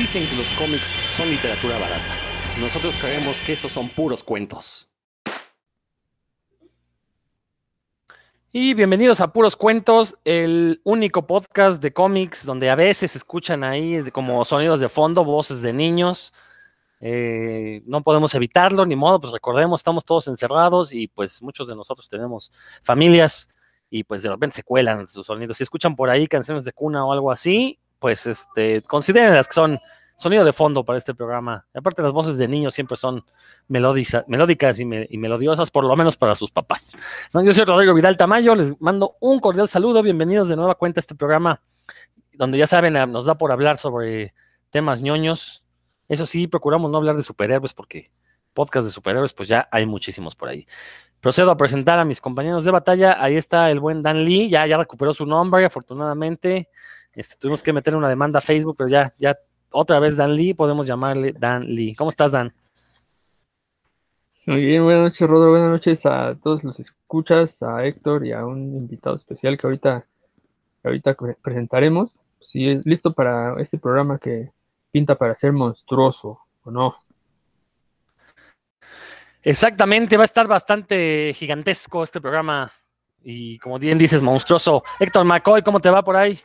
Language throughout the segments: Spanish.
Dicen que los cómics son literatura barata. Nosotros creemos que esos son puros cuentos. Y bienvenidos a Puros Cuentos, el único podcast de cómics donde a veces escuchan ahí como sonidos de fondo, voces de niños. Eh, no podemos evitarlo, ni modo, pues recordemos, estamos todos encerrados y pues muchos de nosotros tenemos familias y pues de repente se cuelan sus sonidos. Si escuchan por ahí canciones de cuna o algo así, pues este, consideren las que son sonido de fondo para este programa. Y aparte las voces de niños siempre son melódicas y, melodiosas, por lo menos para sus papás. yo soy Rodrigo Vidal Tamayo, les mando un cordial saludo, bienvenidos de nueva cuenta a este programa, donde ya saben, ah, nos da por hablar sobre temas ñoños. Eso sí, procuramos no hablar de superhéroes porque podcast de superhéroes, pues ya hay muchísimos por ahí. Procedo a presentar a mis compañeros de batalla. Ahí está el buen Dan Lee, ya, ya recuperó su nombre, afortunadamente. Este, tuvimos que meter una demanda a Facebook, pero ya, ya otra vez Dan Lee, podemos llamarle Dan Lee. ¿Cómo estás, Dan? Muy bien, buenas noches, Rodro. Buenas noches a todos los escuchas, a Héctor y a un invitado especial que ahorita, ahorita presentaremos. Si es listo para este programa que pinta para ser monstruoso, ¿o no? Exactamente, va a estar bastante gigantesco este programa y como bien dices, monstruoso. Héctor McCoy, ¿cómo te va por ahí?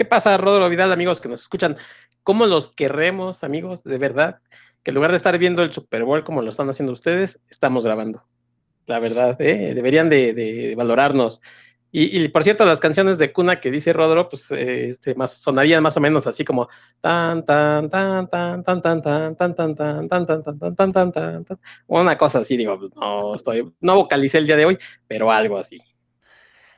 ¿Qué pasa, Rodro Vidal, amigos que nos escuchan? ¿Cómo los queremos, amigos? De verdad, que en lugar de estar viendo el Super Bowl como lo están haciendo ustedes, estamos grabando. La verdad, ¿eh? deberían de, valorarnos. Y, por cierto, las canciones de cuna que dice Rodro, pues este, más, sonarían más o menos así como tan tan tan tan tan tan tan tan tan tan tan tan tan tan tan tan una cosa así, digo, no estoy, no vocalicé el día de hoy, pero algo así.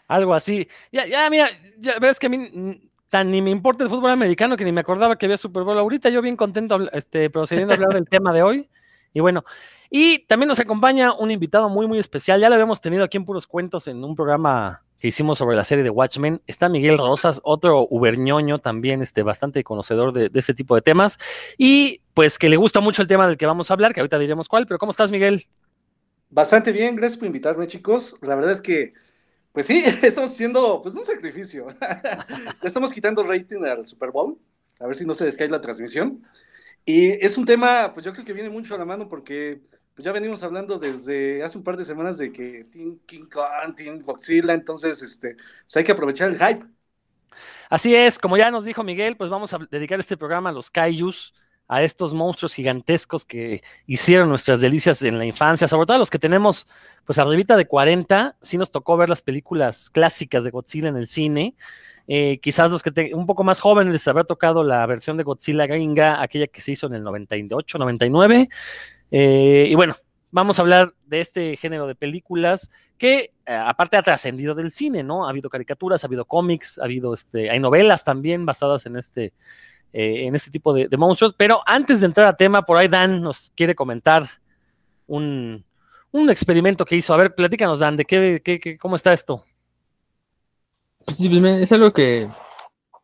Algo así. Ya, ya, mira, ya ves que a mí ni me importa el fútbol americano que ni me acordaba que había Super Bowl ahorita. Yo bien contento este, procediendo a hablar del tema de hoy. Y bueno, y también nos acompaña un invitado muy, muy especial. Ya lo habíamos tenido aquí en Puros Cuentos en un programa que hicimos sobre la serie de Watchmen. Está Miguel Rosas, otro uberñoño también, este, bastante conocedor de, de este tipo de temas. Y pues que le gusta mucho el tema del que vamos a hablar, que ahorita diremos cuál. Pero ¿cómo estás, Miguel? Bastante bien, gracias por invitarme, chicos. La verdad es que pues sí, estamos haciendo pues un sacrificio. Le estamos quitando rating al Super Bowl, a ver si no se descae la transmisión. Y es un tema, pues yo creo que viene mucho a la mano porque pues ya venimos hablando desde hace un par de semanas de que Team King Kong, Team Godzilla, entonces este, pues hay que aprovechar el hype. Así es, como ya nos dijo Miguel, pues vamos a dedicar este programa a los Kaijus, a estos monstruos gigantescos que hicieron nuestras delicias en la infancia, sobre todo a los que tenemos pues arribita de 40, sí nos tocó ver las películas clásicas de Godzilla en el cine. Eh, quizás los que un poco más jóvenes les habrá tocado la versión de Godzilla gringa, aquella que se hizo en el 98, 99. Eh, y bueno, vamos a hablar de este género de películas que eh, aparte ha trascendido del cine, ¿no? Ha habido caricaturas, ha habido cómics, ha habido este, hay novelas también basadas en este, en este tipo de, de, monstruos. Pero antes de entrar a tema, por ahí Dan nos quiere comentar un, un experimento que hizo. A ver, platícanos, Dan, de qué, qué, cómo está esto. Pues pues, es algo que,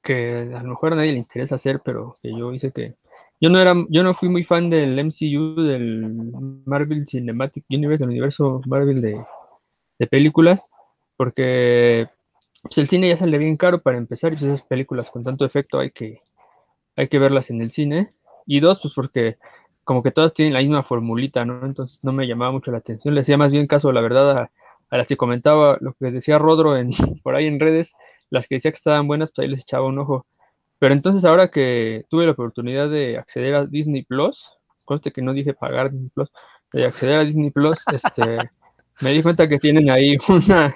a lo mejor a nadie le interesa hacer, pero que yo hice que. Yo no era, yo no fui muy fan del MCU, del Marvel Cinematic Universe, del universo Marvel de, películas, porque pues, el cine ya sale bien caro para empezar, y pues esas películas con tanto efecto hay que, hay que verlas en el cine. Y dos, pues porque como que todas tienen la misma formulita, ¿no? Entonces no me llamaba mucho la atención. Le hacía más bien caso, la verdad, a, las que comentaba, lo que decía Rodro en, por ahí en redes, las que decía que estaban buenas, pues ahí les echaba un ojo. Pero entonces ahora que tuve la oportunidad de acceder a Disney Plus, conste que no dije pagar Disney Plus, de acceder a Disney Plus, este, me di cuenta que tienen ahí una,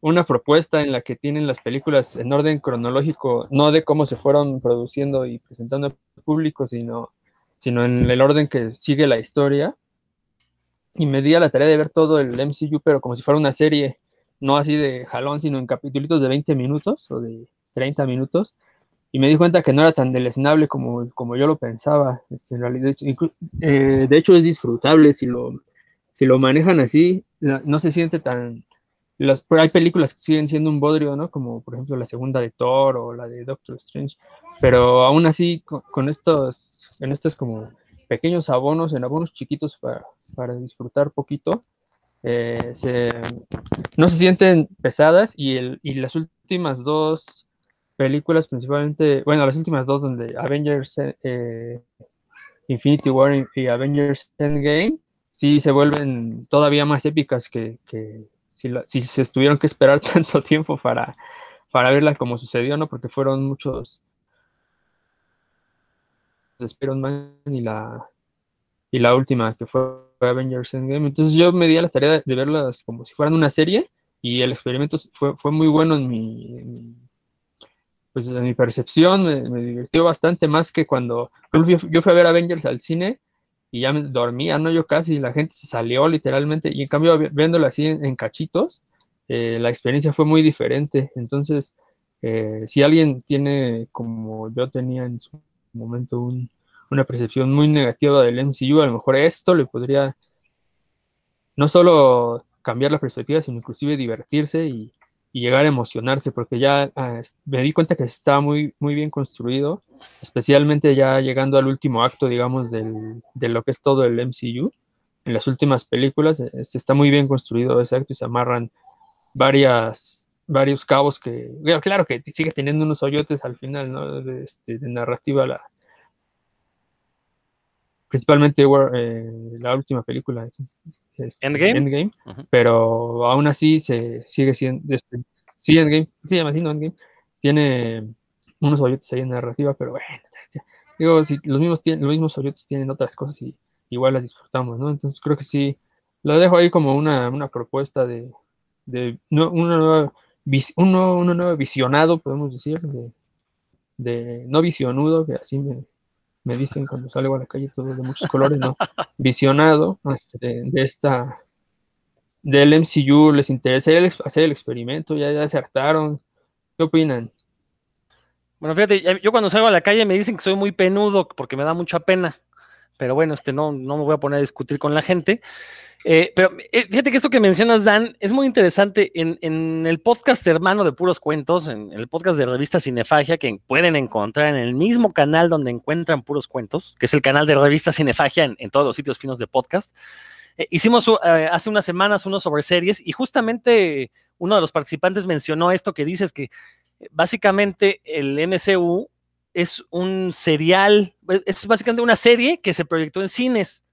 una propuesta en la que tienen las películas en orden cronológico, no de cómo se fueron produciendo y presentando al público, sino sino en el orden que sigue la historia. Y me di a la tarea de ver todo el MCU, pero como si fuera una serie, no así de jalón, sino en capítulos de 20 minutos o de 30 minutos. Y me di cuenta que no era tan deleznable como, como yo lo pensaba. Este, en realidad, eh, de hecho, es disfrutable si lo, si lo manejan así. No se siente tan, las, hay películas que siguen siendo un bodrio, ¿no? Como por ejemplo la segunda de Thor o la de Doctor Strange. Pero aún así, con, estos, en estos como pequeños abonos, en abonos chiquitos para, para disfrutar poquito, eh, no se sienten pesadas y, el, y las últimas dos películas, principalmente, bueno, las últimas dos, donde Avengers eh, Infinity War y Avengers Endgame, sí se vuelven todavía más épicas que, si, si, se tuvieron que esperar tanto tiempo para, para verla como sucedió, ¿no? Porque fueron muchos Spider Man y la y la última que fue Avengers Endgame. Entonces yo me di a la tarea de, verlas como si fueran una serie y el experimento fue, fue muy bueno en mi, pues en mi percepción, me, divirtió bastante más que cuando yo fui, a ver Avengers al cine y ya me dormía, ¿no? Yo casi, la gente se salió literalmente y en cambio viéndola así en, cachitos, eh, la experiencia fue muy diferente. Entonces, eh, si alguien tiene, como yo tenía en su momento, una percepción muy negativa del MCU, a lo mejor esto le podría no solo cambiar la perspectiva, sino inclusive divertirse y, llegar a emocionarse, porque ya ah, me di cuenta que estaba muy, muy bien construido, especialmente ya llegando al último acto, digamos, del, de lo que es todo el MCU. En las últimas películas eh, está muy bien construido ese acto y se amarran varias, varios cabos que, claro que sigue teniendo unos hoyotes al final, ¿no? De, este, de narrativa la, principalmente eh, la última película, este, Endgame, pero aún así se sigue siendo, este, sí, Endgame, se llama así, no Endgame, tiene unos hoyotes ahí en narrativa, pero bueno, digo, si los mismos, tienen, los mismos hoyotes tienen otras cosas y igual las disfrutamos, ¿no? Entonces creo que sí, lo dejo ahí como una, propuesta de, de una, nueva, uno, nuevo visionado, podemos decir, de, de no visionudo, que así me, me dicen cuando salgo a la calle todo de muchos colores, ¿no? Visionado este, de, esta, del MCU, les interesa hacer el experimento, ya, ya acertaron. ¿Qué opinan? Bueno, fíjate, yo cuando salgo a la calle me dicen que soy muy penudo porque me da mucha pena, pero bueno, este no, no me voy a poner a discutir con la gente. Eh, pero eh, fíjate que esto que mencionas, Dan, es muy interesante. En, el podcast hermano de Puros Cuentos, en, el podcast de revista Cinefagia, que pueden encontrar en el mismo canal donde encuentran Puros Cuentos, que es el canal de revista Cinefagia en, todos los sitios finos de podcast. Eh, hicimos hace unas semanas uno sobre series y justamente uno de los participantes mencionó esto que dices que básicamente el MCU es un serial, es básicamente una serie que se proyectó en cines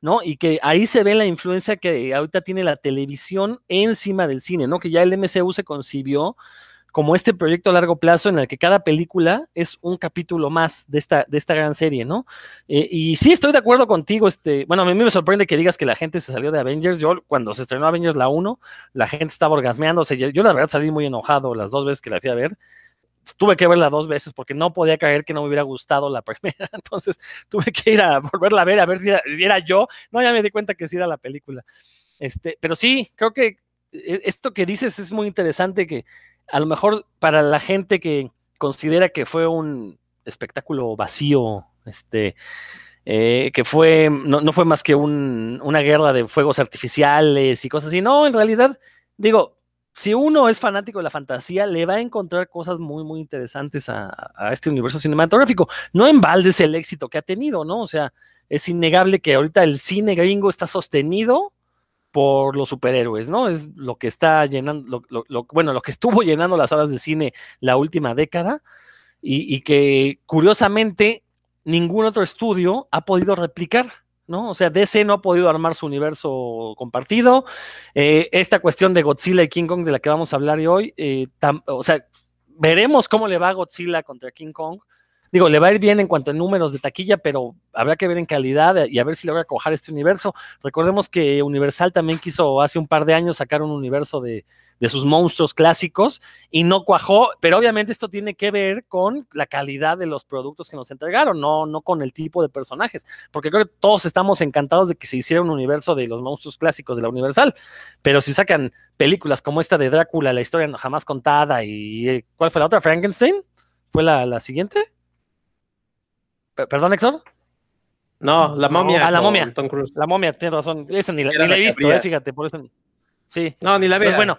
¿no? Y que ahí se ve la influencia que ahorita tiene la televisión encima del cine, ¿no? Que ya el MCU se concibió como este proyecto a largo plazo en el que cada película es un capítulo más de esta, de esta gran serie, ¿no? Eh, y sí, estoy de acuerdo contigo, este, bueno, a mí me sorprende que digas que la gente se salió de Avengers, yo cuando se estrenó Avengers la 1, la gente estaba orgasmeándose, yo, yo la verdad salí muy enojado las dos veces que la fui a ver, tuve que verla dos veces porque no podía creer que no me hubiera gustado la primera. Entonces tuve que ir a volverla a ver, a ver si era, yo. No, ya me di cuenta que sí era la película. Este, pero sí, creo que e, esto que dices es muy interesante que a lo mejor para la gente que considera que fue un espectáculo vacío, este, eh, que fue, no, no, fue más que un, una guerra de fuegos artificiales y cosas así. No, en realidad, digo, si uno es fanático de la fantasía, le va a encontrar cosas muy, muy interesantes a, este universo cinematográfico. No en balde el éxito que ha tenido, ¿no? O sea, es innegable que ahorita el cine gringo está sostenido por los superhéroes, ¿no? Es lo que está llenando, bueno, lo que estuvo llenando las salas de cine la última década y que curiosamente ningún otro estudio ha podido replicar. ¿No? O sea, DC no ha podido armar su universo compartido. Eh, esta cuestión de Godzilla y King Kong de la que vamos a hablar hoy, eh, o sea, veremos cómo le va Godzilla contra King Kong. Digo, le va a ir bien en cuanto a números de taquilla, pero habrá que ver en calidad y a ver si logra cojar este universo. Recordemos que Universal también quiso hace un par de años sacar un universo de, de sus monstruos clásicos y no cuajó, pero obviamente esto tiene que ver con la calidad de los productos que nos entregaron, no, no con el tipo de personajes, porque creo que todos estamos encantados de que se hiciera un universo de los monstruos clásicos de la Universal, pero si sacan películas como esta de Drácula, la historia jamás contada y eh, ¿cuál fue la otra? Frankenstein, ¿fue la, siguiente? ¿Perdón, Héctor? No, la momia. Ah, la momia. La momia, tienes razón. Esa ni la, he visto, eh, fíjate, por eso. Sí. No, ni la veo. bueno,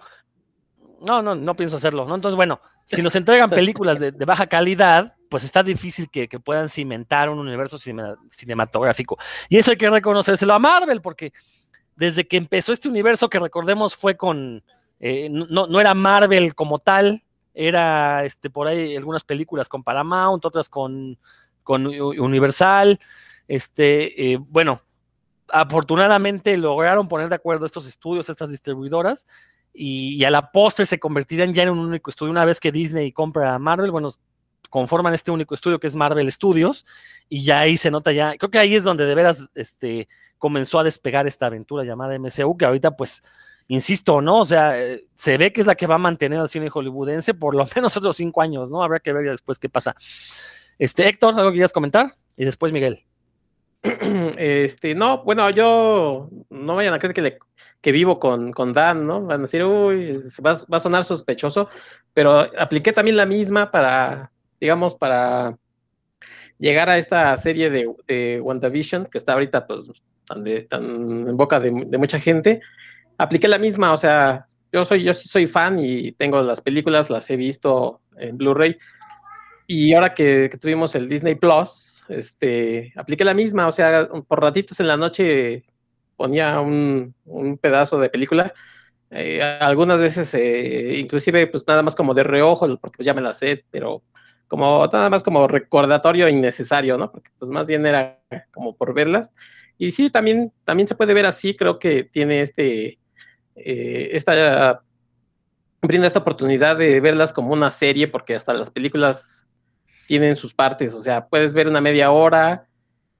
no, no, no pienso hacerlo, ¿no? Entonces, bueno, si nos entregan películas de, baja calidad, pues está difícil que, puedan cimentar un universo cinematográfico. Y eso hay que reconocérselo a Marvel, porque desde que empezó este universo, que recordemos fue con, eh, no, no, era Marvel como tal, era este, por ahí algunas películas con Paramount, otras con, con Universal. Este, eh, bueno, afortunadamente lograron poner de acuerdo estos estudios, estas distribuidoras, y, a la postre se convertirían ya en un único estudio. Una vez que Disney compra a Marvel, bueno, conforman este único estudio que es Marvel Studios, y ya ahí se nota ya, creo que ahí es donde de veras este, comenzó a despegar esta aventura llamada MCU, que ahorita pues insisto, ¿no? O sea, eh, se ve que es la que va a mantener al cine hollywoodense por lo menos otros cinco años, ¿no? Habrá que ver ya después qué pasa. Este, Héctor, ¿algo que quieras comentar? Y después Miguel. Este, no, bueno, yo no vayan a creer que, le, que vivo con, con Dan, ¿no? Van a decir, uy, va, va, a sonar sospechoso, pero apliqué también la misma para, digamos, para llegar a esta serie de, de WandaVision, que está ahorita, pues, tan, tan en boca de, de mucha gente apliqué la misma, o sea, yo soy, yo sí soy fan y tengo las películas, las he visto en Blu-ray. Y ahora que, tuvimos el Disney Plus, este, apliqué la misma, o sea, por ratitos en la noche ponía un, pedazo de película. Eh, algunas veces, eh, inclusive, pues nada más como de reojo, porque pues, ya me la sé, pero como nada más como recordatorio innecesario, ¿no? Porque pues más bien era como por verlas. Y sí, también, también se puede ver así, creo que tiene este, eh, esta, brinda esta oportunidad de verlas como una serie, porque hasta las películas tienen sus partes, o sea, puedes ver una media hora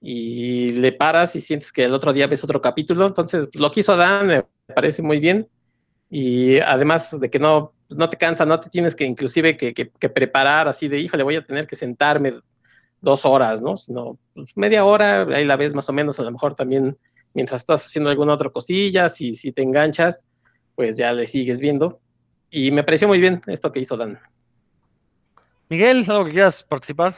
y le paras y sientes que el otro día ves otro capítulo, entonces lo que hizo Dan me parece muy bien y además de que no, no te cansa, no te tienes que inclusive que, preparar así de, híjole, voy a tener que sentarme dos horas, ¿no? Sino pues, media hora, ahí la ves más o menos, a lo mejor también mientras estás haciendo alguna otra cosilla, si, si te enganchas, pues ya le sigues viendo. Y me pareció muy bien esto que hizo Dan. Miguel, ¿algo que quieras participar?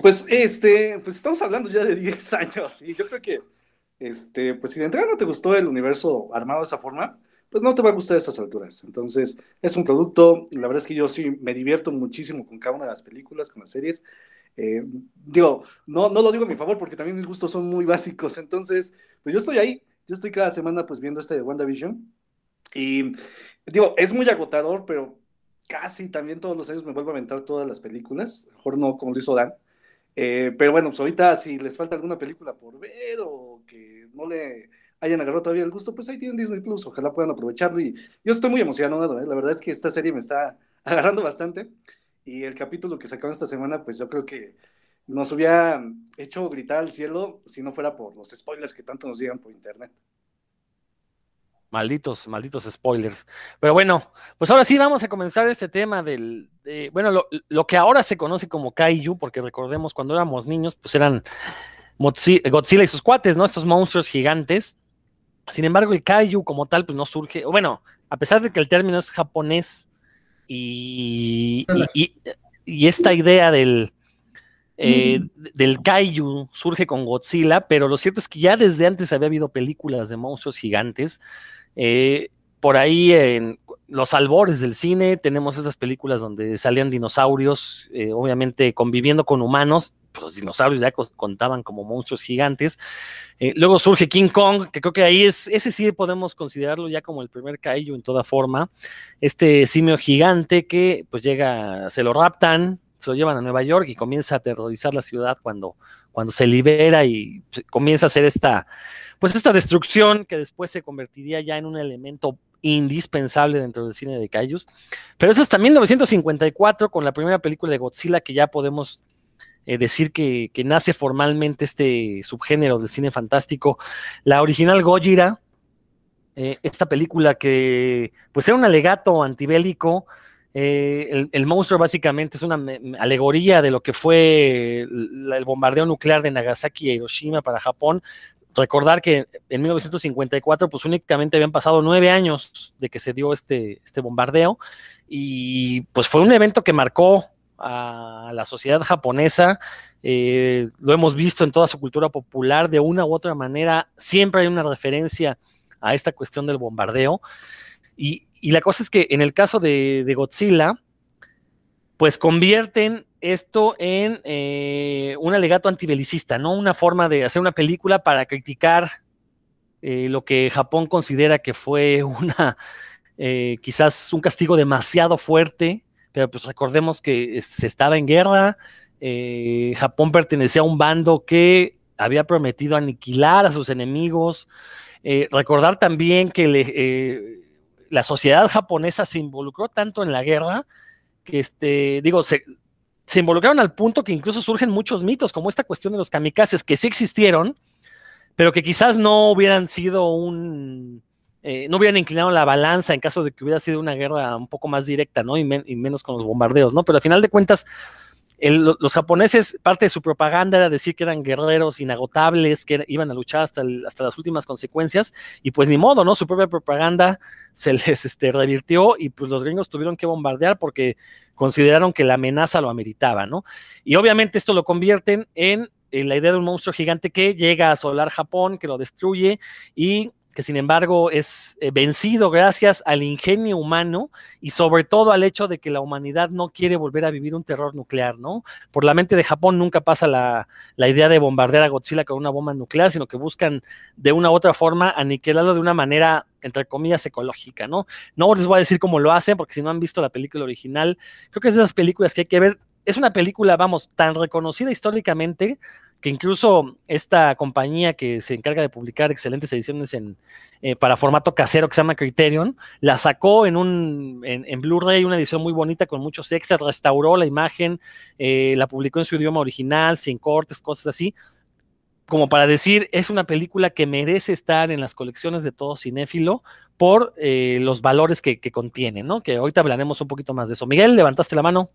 Pues este, pues estamos hablando ya de 10 años y yo creo que, este, pues si de entrada no te gustó el universo armado de esa forma, pues no te va a gustar a estas alturas. Entonces, es un producto, la verdad es que yo sí me divierto muchísimo con cada una de las películas, con las series, eh, digo, no, no lo digo a mi favor porque también mis gustos son muy básicos, entonces, pues yo estoy ahí, yo estoy cada semana pues viendo este de WandaVision y digo, es muy agotador, pero casi también todos los años me vuelvo a aventar todas las películas, mejor no como lo hizo Dan, eh, pero bueno, pues ahorita si les falta alguna película por ver o que no le hayan agarrado todavía el gusto, pues ahí tienen Disney Plus, ojalá puedan aprovecharlo y yo estoy muy emocionado, ¿eh? la verdad es que esta serie me está agarrando bastante. Y el capítulo que sacaron esta semana, pues yo creo que nos hubiera hecho gritar al cielo si no fuera por los spoilers que tanto nos llegan por internet. Malditos, malditos spoilers. Pero bueno, pues ahora sí vamos a comenzar este tema del, bueno, lo, que ahora se conoce como Kaiju, porque recordemos cuando éramos niños, pues eran Godzilla y sus cuates, ¿no? Estos monstruos gigantes. Sin embargo, el Kaiju como tal, pues no surge, bueno, a pesar de que el término es japonés, y, esta idea del, eh, del kaiju surge con Godzilla, pero lo cierto es que ya desde antes había habido películas de monstruos gigantes. Eh, por ahí en los albores del cine tenemos esas películas donde salían dinosaurios, eh, obviamente conviviendo con humanos, los dinosaurios ya contaban como monstruos gigantes. Eh, luego surge King Kong, que creo que ahí es, ese sí podemos considerarlo ya como el primer kaiju en toda forma. Este simio gigante que pues llega, se lo raptan, se lo llevan a Nueva York y comienza a aterrorizar la ciudad cuando, cuando se libera y comienza a hacer esta, pues esta destrucción que después se convertiría ya en un elemento indispensable dentro del cine de kaijus. Pero eso es también 1954 con la primera película de Godzilla que ya podemos eh, decir que, nace formalmente este subgénero del cine fantástico. La original Gojira, eh, esta película que pues era un alegato antibélico, eh, el, monstruo básicamente es una alegoría de lo que fue el, bombardeo nuclear de Nagasaki y Hiroshima para Japón. Recordar que en 1954 pues únicamente habían pasado nueve años de que se dio este, este bombardeo y pues fue un evento que marcó a la sociedad japonesa. Eh, lo hemos visto en toda su cultura popular, de una u otra manera, siempre hay una referencia a esta cuestión del bombardeo. Y, la cosa es que en el caso de, Godzilla, pues convierten esto en eh, un alegato antibelicista, ¿no? Una forma de hacer una película para criticar eh, lo que Japón considera que fue una eh, quizás un castigo demasiado fuerte, pero pues recordemos que se estaba en guerra, Japón pertenecía a un bando que había prometido aniquilar a sus enemigos, recordar también que la sociedad japonesa se involucró tanto en la guerra que, este, digo, se, involucraron al punto que incluso surgen muchos mitos, como esta cuestión de los kamikazes, que sí existieron, pero que quizás no hubieran sido un, eh, no hubieran inclinado la balanza en caso de que hubiera sido una guerra un poco más directa, ¿no? Y, menos con los bombardeos, ¿no? Pero al final de cuentas, los japoneses, parte de su propaganda era decir que eran guerreros inagotables, que iban a luchar hasta, hasta las últimas consecuencias, y pues ni modo, ¿no? Su propia propaganda se les este, revirtió y pues los gringos tuvieron que bombardear porque consideraron que la amenaza lo ameritaba, ¿no? Y obviamente esto lo convierten en la idea de un monstruo gigante que llega a asolar Japón, que lo destruye y que sin embargo es eh, vencido gracias al ingenio humano y sobre todo al hecho de que la humanidad no quiere volver a vivir un terror nuclear, ¿no? Por la mente de Japón nunca pasa la, la, idea de bombardear a Godzilla con una bomba nuclear, sino que buscan de una u otra forma aniquilarlo de una manera, entre comillas, ecológica, ¿no? No les voy a decir cómo lo hacen, porque si no han visto la película original, creo que es de esas películas que hay que ver. Es una película, vamos, tan reconocida históricamente que incluso esta compañía que se encarga de publicar excelentes ediciones en, eh, para formato casero que se llama Criterion, la sacó en un en, Blu-ray, una edición muy bonita con muchos extras, restauró la imagen, eh, la publicó en su idioma original, sin cortes, cosas así, como para decir, es una película que merece estar en las colecciones de todo cinéfilo por eh, los valores que, que contiene, ¿no? Que ahorita hablaremos un poquito más de eso. Miguel, levantaste la mano.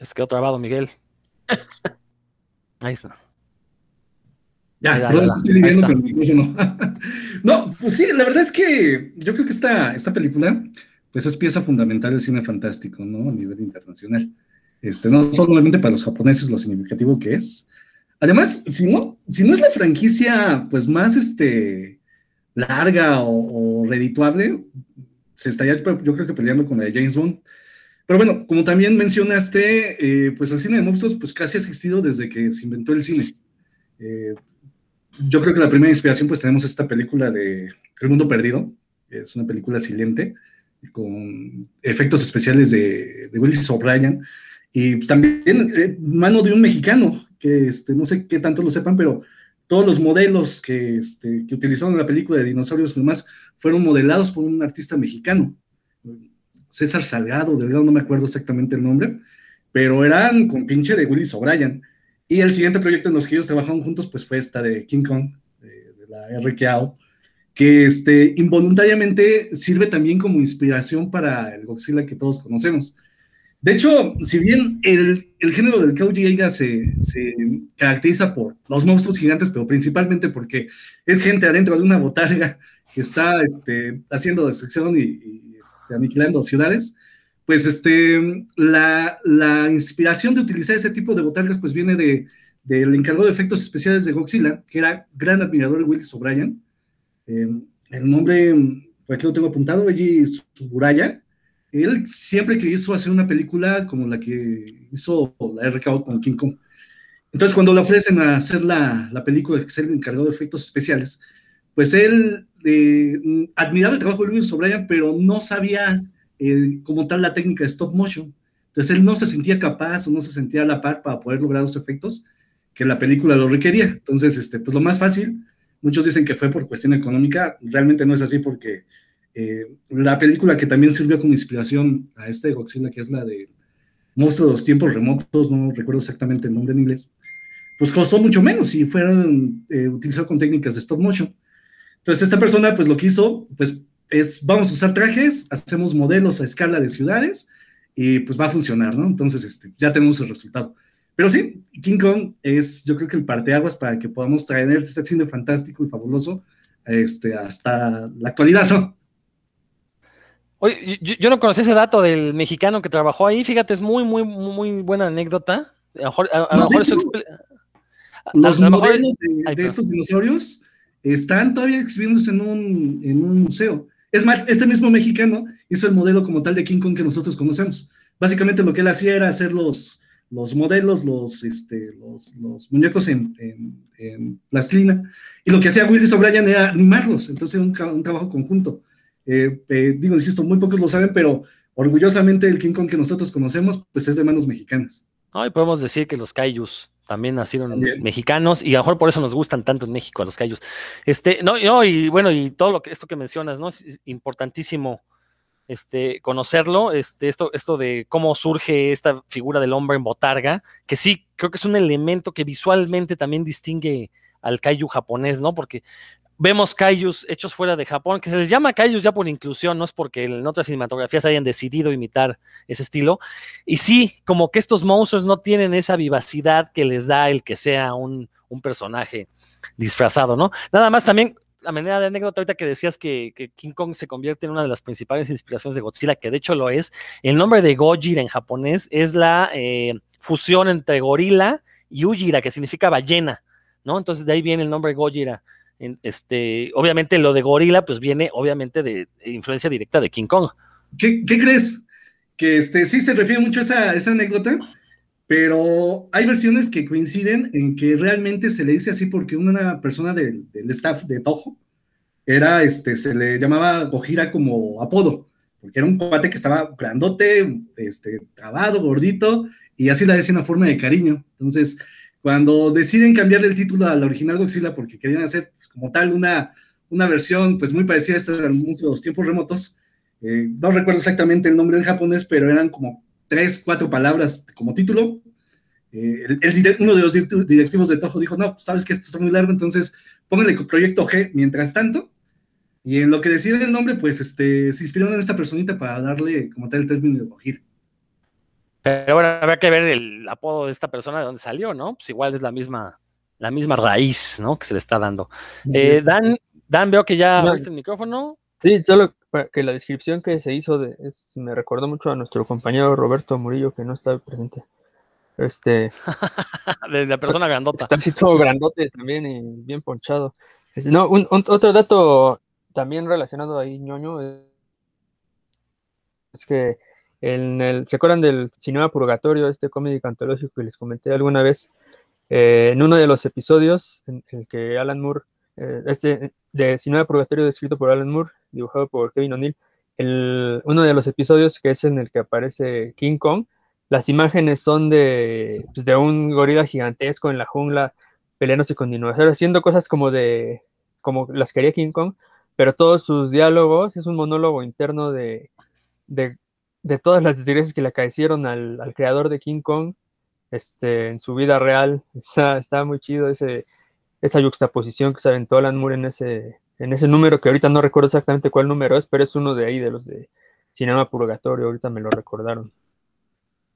Se quedó trabado, Miguel. Ahí está. Ya, perdón, estoy lidiando con el micrófono. no, pues sí, la verdad es que yo creo que esta, esta película, pues es pieza fundamental del cine fantástico, ¿no? A nivel internacional. Este, no solamente para los japoneses lo significativo que es. Además, si no, si no es la franquicia, pues más este, larga o, o redituable, se estaría, yo creo que peleando con la de James Bond. Pero bueno, como también mencionaste, eh, pues el cine de monstruos pues casi ha existido desde que se inventó el cine. Eh, yo creo que la primera inspiración pues tenemos esta película de El Mundo Perdido, es una película silente con efectos especiales de, Willis O'Brien y también eh, mano de un mexicano, que este, no sé qué tanto lo sepan, pero todos los modelos que, este, que utilizaron en la película de dinosaurios y demás fueron modelados por un artista mexicano. César Salgado, Delgado, no me acuerdo exactamente el nombre, pero eran con pinche de Willis O'Brien. Y el siguiente proyecto en los que ellos trabajaron juntos, pues fue esta de King Kong, de, la RKO, que este, involuntariamente sirve también como inspiración para el Godzilla que todos conocemos. De hecho, si bien el, el género del Kauji se, se, caracteriza por los monstruos gigantes, pero principalmente porque es gente adentro de una botarga que está este, haciendo destrucción y este, aniquilando ciudades, pues este, la, la, inspiración de utilizar ese tipo de botargas pues viene de, del encargado de efectos especiales de Godzilla, que era gran admirador de Willis O'Brien. Eh, el nombre, por aquí lo tengo apuntado, allí Suburaya. Él siempre quiso hacer una película como la que hizo la RKO con King Kong. Entonces, cuando le ofrecen a hacer la, la película, que es el encargado de efectos especiales, pues él eh, admiraba el trabajo de Luis O'Brien, pero no sabía eh, como tal la técnica de stop motion. Entonces él no se sentía capaz o no se sentía a la par para poder lograr los efectos que la película lo requería. Entonces, este, pues lo más fácil, muchos dicen que fue por cuestión económica, realmente no es así porque eh, la película que también sirvió como inspiración a este Godzilla, que es la de Monstruo de los Tiempos Remotos, no recuerdo exactamente el nombre en inglés, pues costó mucho menos y fueron eh, utilizados con técnicas de stop motion. Entonces, esta persona, pues lo que hizo, pues es, vamos a usar trajes, hacemos modelos a escala de ciudades y pues va a funcionar, ¿no? Entonces, este, ya tenemos el resultado. Pero sí, King Kong es, yo creo que el parteaguas para que podamos traer este cine fantástico y fabuloso este, hasta la actualidad, ¿no? Oye, yo, no conocí ese dato del mexicano que trabajó ahí, fíjate, es muy, muy, muy buena anécdota. A lo mejor, a, lo mejor eso Los modelos de, de estos dinosaurios están todavía exhibiéndose en un, en un museo. Es más, este mismo mexicano hizo el modelo como tal de King Kong que nosotros conocemos. Básicamente lo que él hacía era hacer los, los modelos, los, este, los, los muñecos en, en, en, plastilina, y lo que hacía Willis O'Brien era animarlos, entonces un, un trabajo conjunto. Eh, eh, digo, insisto, muy pocos lo saben, pero orgullosamente el King Kong que nosotros conocemos, pues es de manos mexicanas. No, y podemos decir que los Kaijus también nacieron mexicanos y a lo mejor por eso nos gustan tanto en México a los Kaijus. Este, no, no, y bueno, y todo lo que esto que mencionas, ¿no? Es importantísimo este, conocerlo, este, esto, esto de cómo surge esta figura del hombre en botarga, que sí, creo que es un elemento que visualmente también distingue al kaiju japonés, ¿no? Porque vemos kaijus hechos fuera de Japón, que se les llama kaijus ya por inclusión, no es porque en otras cinematografías hayan decidido imitar ese estilo. Y sí, como que estos monstruos no tienen esa vivacidad que les da el que sea un, un personaje disfrazado, ¿no? Nada más también a manera de anécdota, ahorita que decías que, King Kong se convierte en una de las principales inspiraciones de Godzilla, que de hecho lo es, el nombre de Gojira en japonés es la eh, fusión entre gorila y Ujira, que significa ballena, ¿no? Entonces de ahí viene el nombre Gojira. Este, obviamente lo de gorila, pues viene obviamente de, influencia directa de King Kong. ¿Qué, crees? Que este, sí se refiere mucho a esa, esa anécdota, pero hay versiones que coinciden en que realmente se le dice así porque una persona del, staff de Toho era, este, se le llamaba Gojira como apodo, porque era un cuate que estaba grandote, este, trabado, gordito, y así la decían a forma de cariño. Entonces, cuando deciden cambiarle el título al original Godzilla porque querían hacer como tal una, una versión pues muy parecida a esta de los tiempos remotos, eh, no recuerdo exactamente el nombre en japonés, pero eran como tres, cuatro palabras como título. Eh, uno de los directivos de Toho dijo, no, pues, sabes que esto está muy largo, entonces pónganle proyecto G mientras tanto. Y en lo que deciden el nombre, pues este, se inspiraron en esta personita para darle como tal el término de Gojir. Pero bueno, habrá que ver el apodo de esta persona de dónde salió, ¿no? Pues igual es la misma, la misma raíz, ¿no? Que se le está dando. Eh, Dan, Dan, veo que ya abriste el micrófono. Sí, solo que la descripción que se hizo de, me recordó mucho a nuestro compañero Roberto Murillo, que no está presente. Este. de la persona grandota. Está así todo grandote también y bien ponchado. no, un, otro dato también relacionado ahí, ñoño, es que en el, ¿se acuerdan del Cinema Purgatorio, este comedy antológico que les comenté alguna vez? Eh, en uno de los episodios en el que Alan Moore, eh, este de Cinema Purgatorio escrito por Alan Moore, dibujado por Kevin O'Neill, uno de los episodios que es en el que aparece King Kong, las imágenes son de, pues, de un gorila gigantesco en la jungla peleándose con dinosaurios, haciendo cosas como de como las que haría King Kong, pero todos sus diálogos es un monólogo interno de, de, de todas las desgracias que le acaecieron al, al, creador de King Kong este, en su vida real. Está, está muy chido ese, esa juxtaposición que se aventó Alan Moore en ese, en ese número, que ahorita no recuerdo exactamente cuál número es, pero es uno de ahí, de los de Cinema Purgatorio, ahorita me lo recordaron.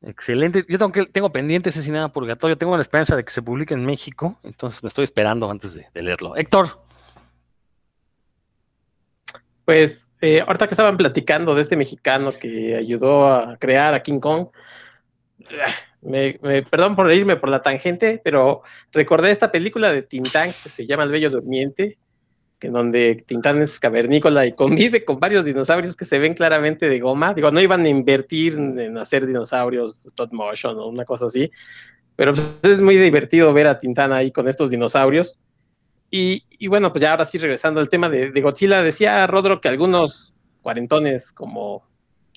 Excelente. Yo tengo, que, tengo pendiente ese Cinema Purgatorio, tengo la esperanza de que se publique en México, entonces me estoy esperando antes de, leerlo. Héctor. Pues eh, ahorita que estaban platicando de este mexicano que ayudó a crear a King Kong, me, perdón por irme por la tangente, pero recordé esta película de Tintán que se llama El Bello Durmiente, en donde Tintán es cavernícola y convive con varios dinosaurios que se ven claramente de goma. Digo, no iban a invertir en hacer dinosaurios stop motion o una cosa así, pero pues, es muy divertido ver a Tintán ahí con estos dinosaurios. Y, y bueno, pues ya ahora sí, regresando al tema de, de Godzilla, decía Rodro que algunos cuarentones como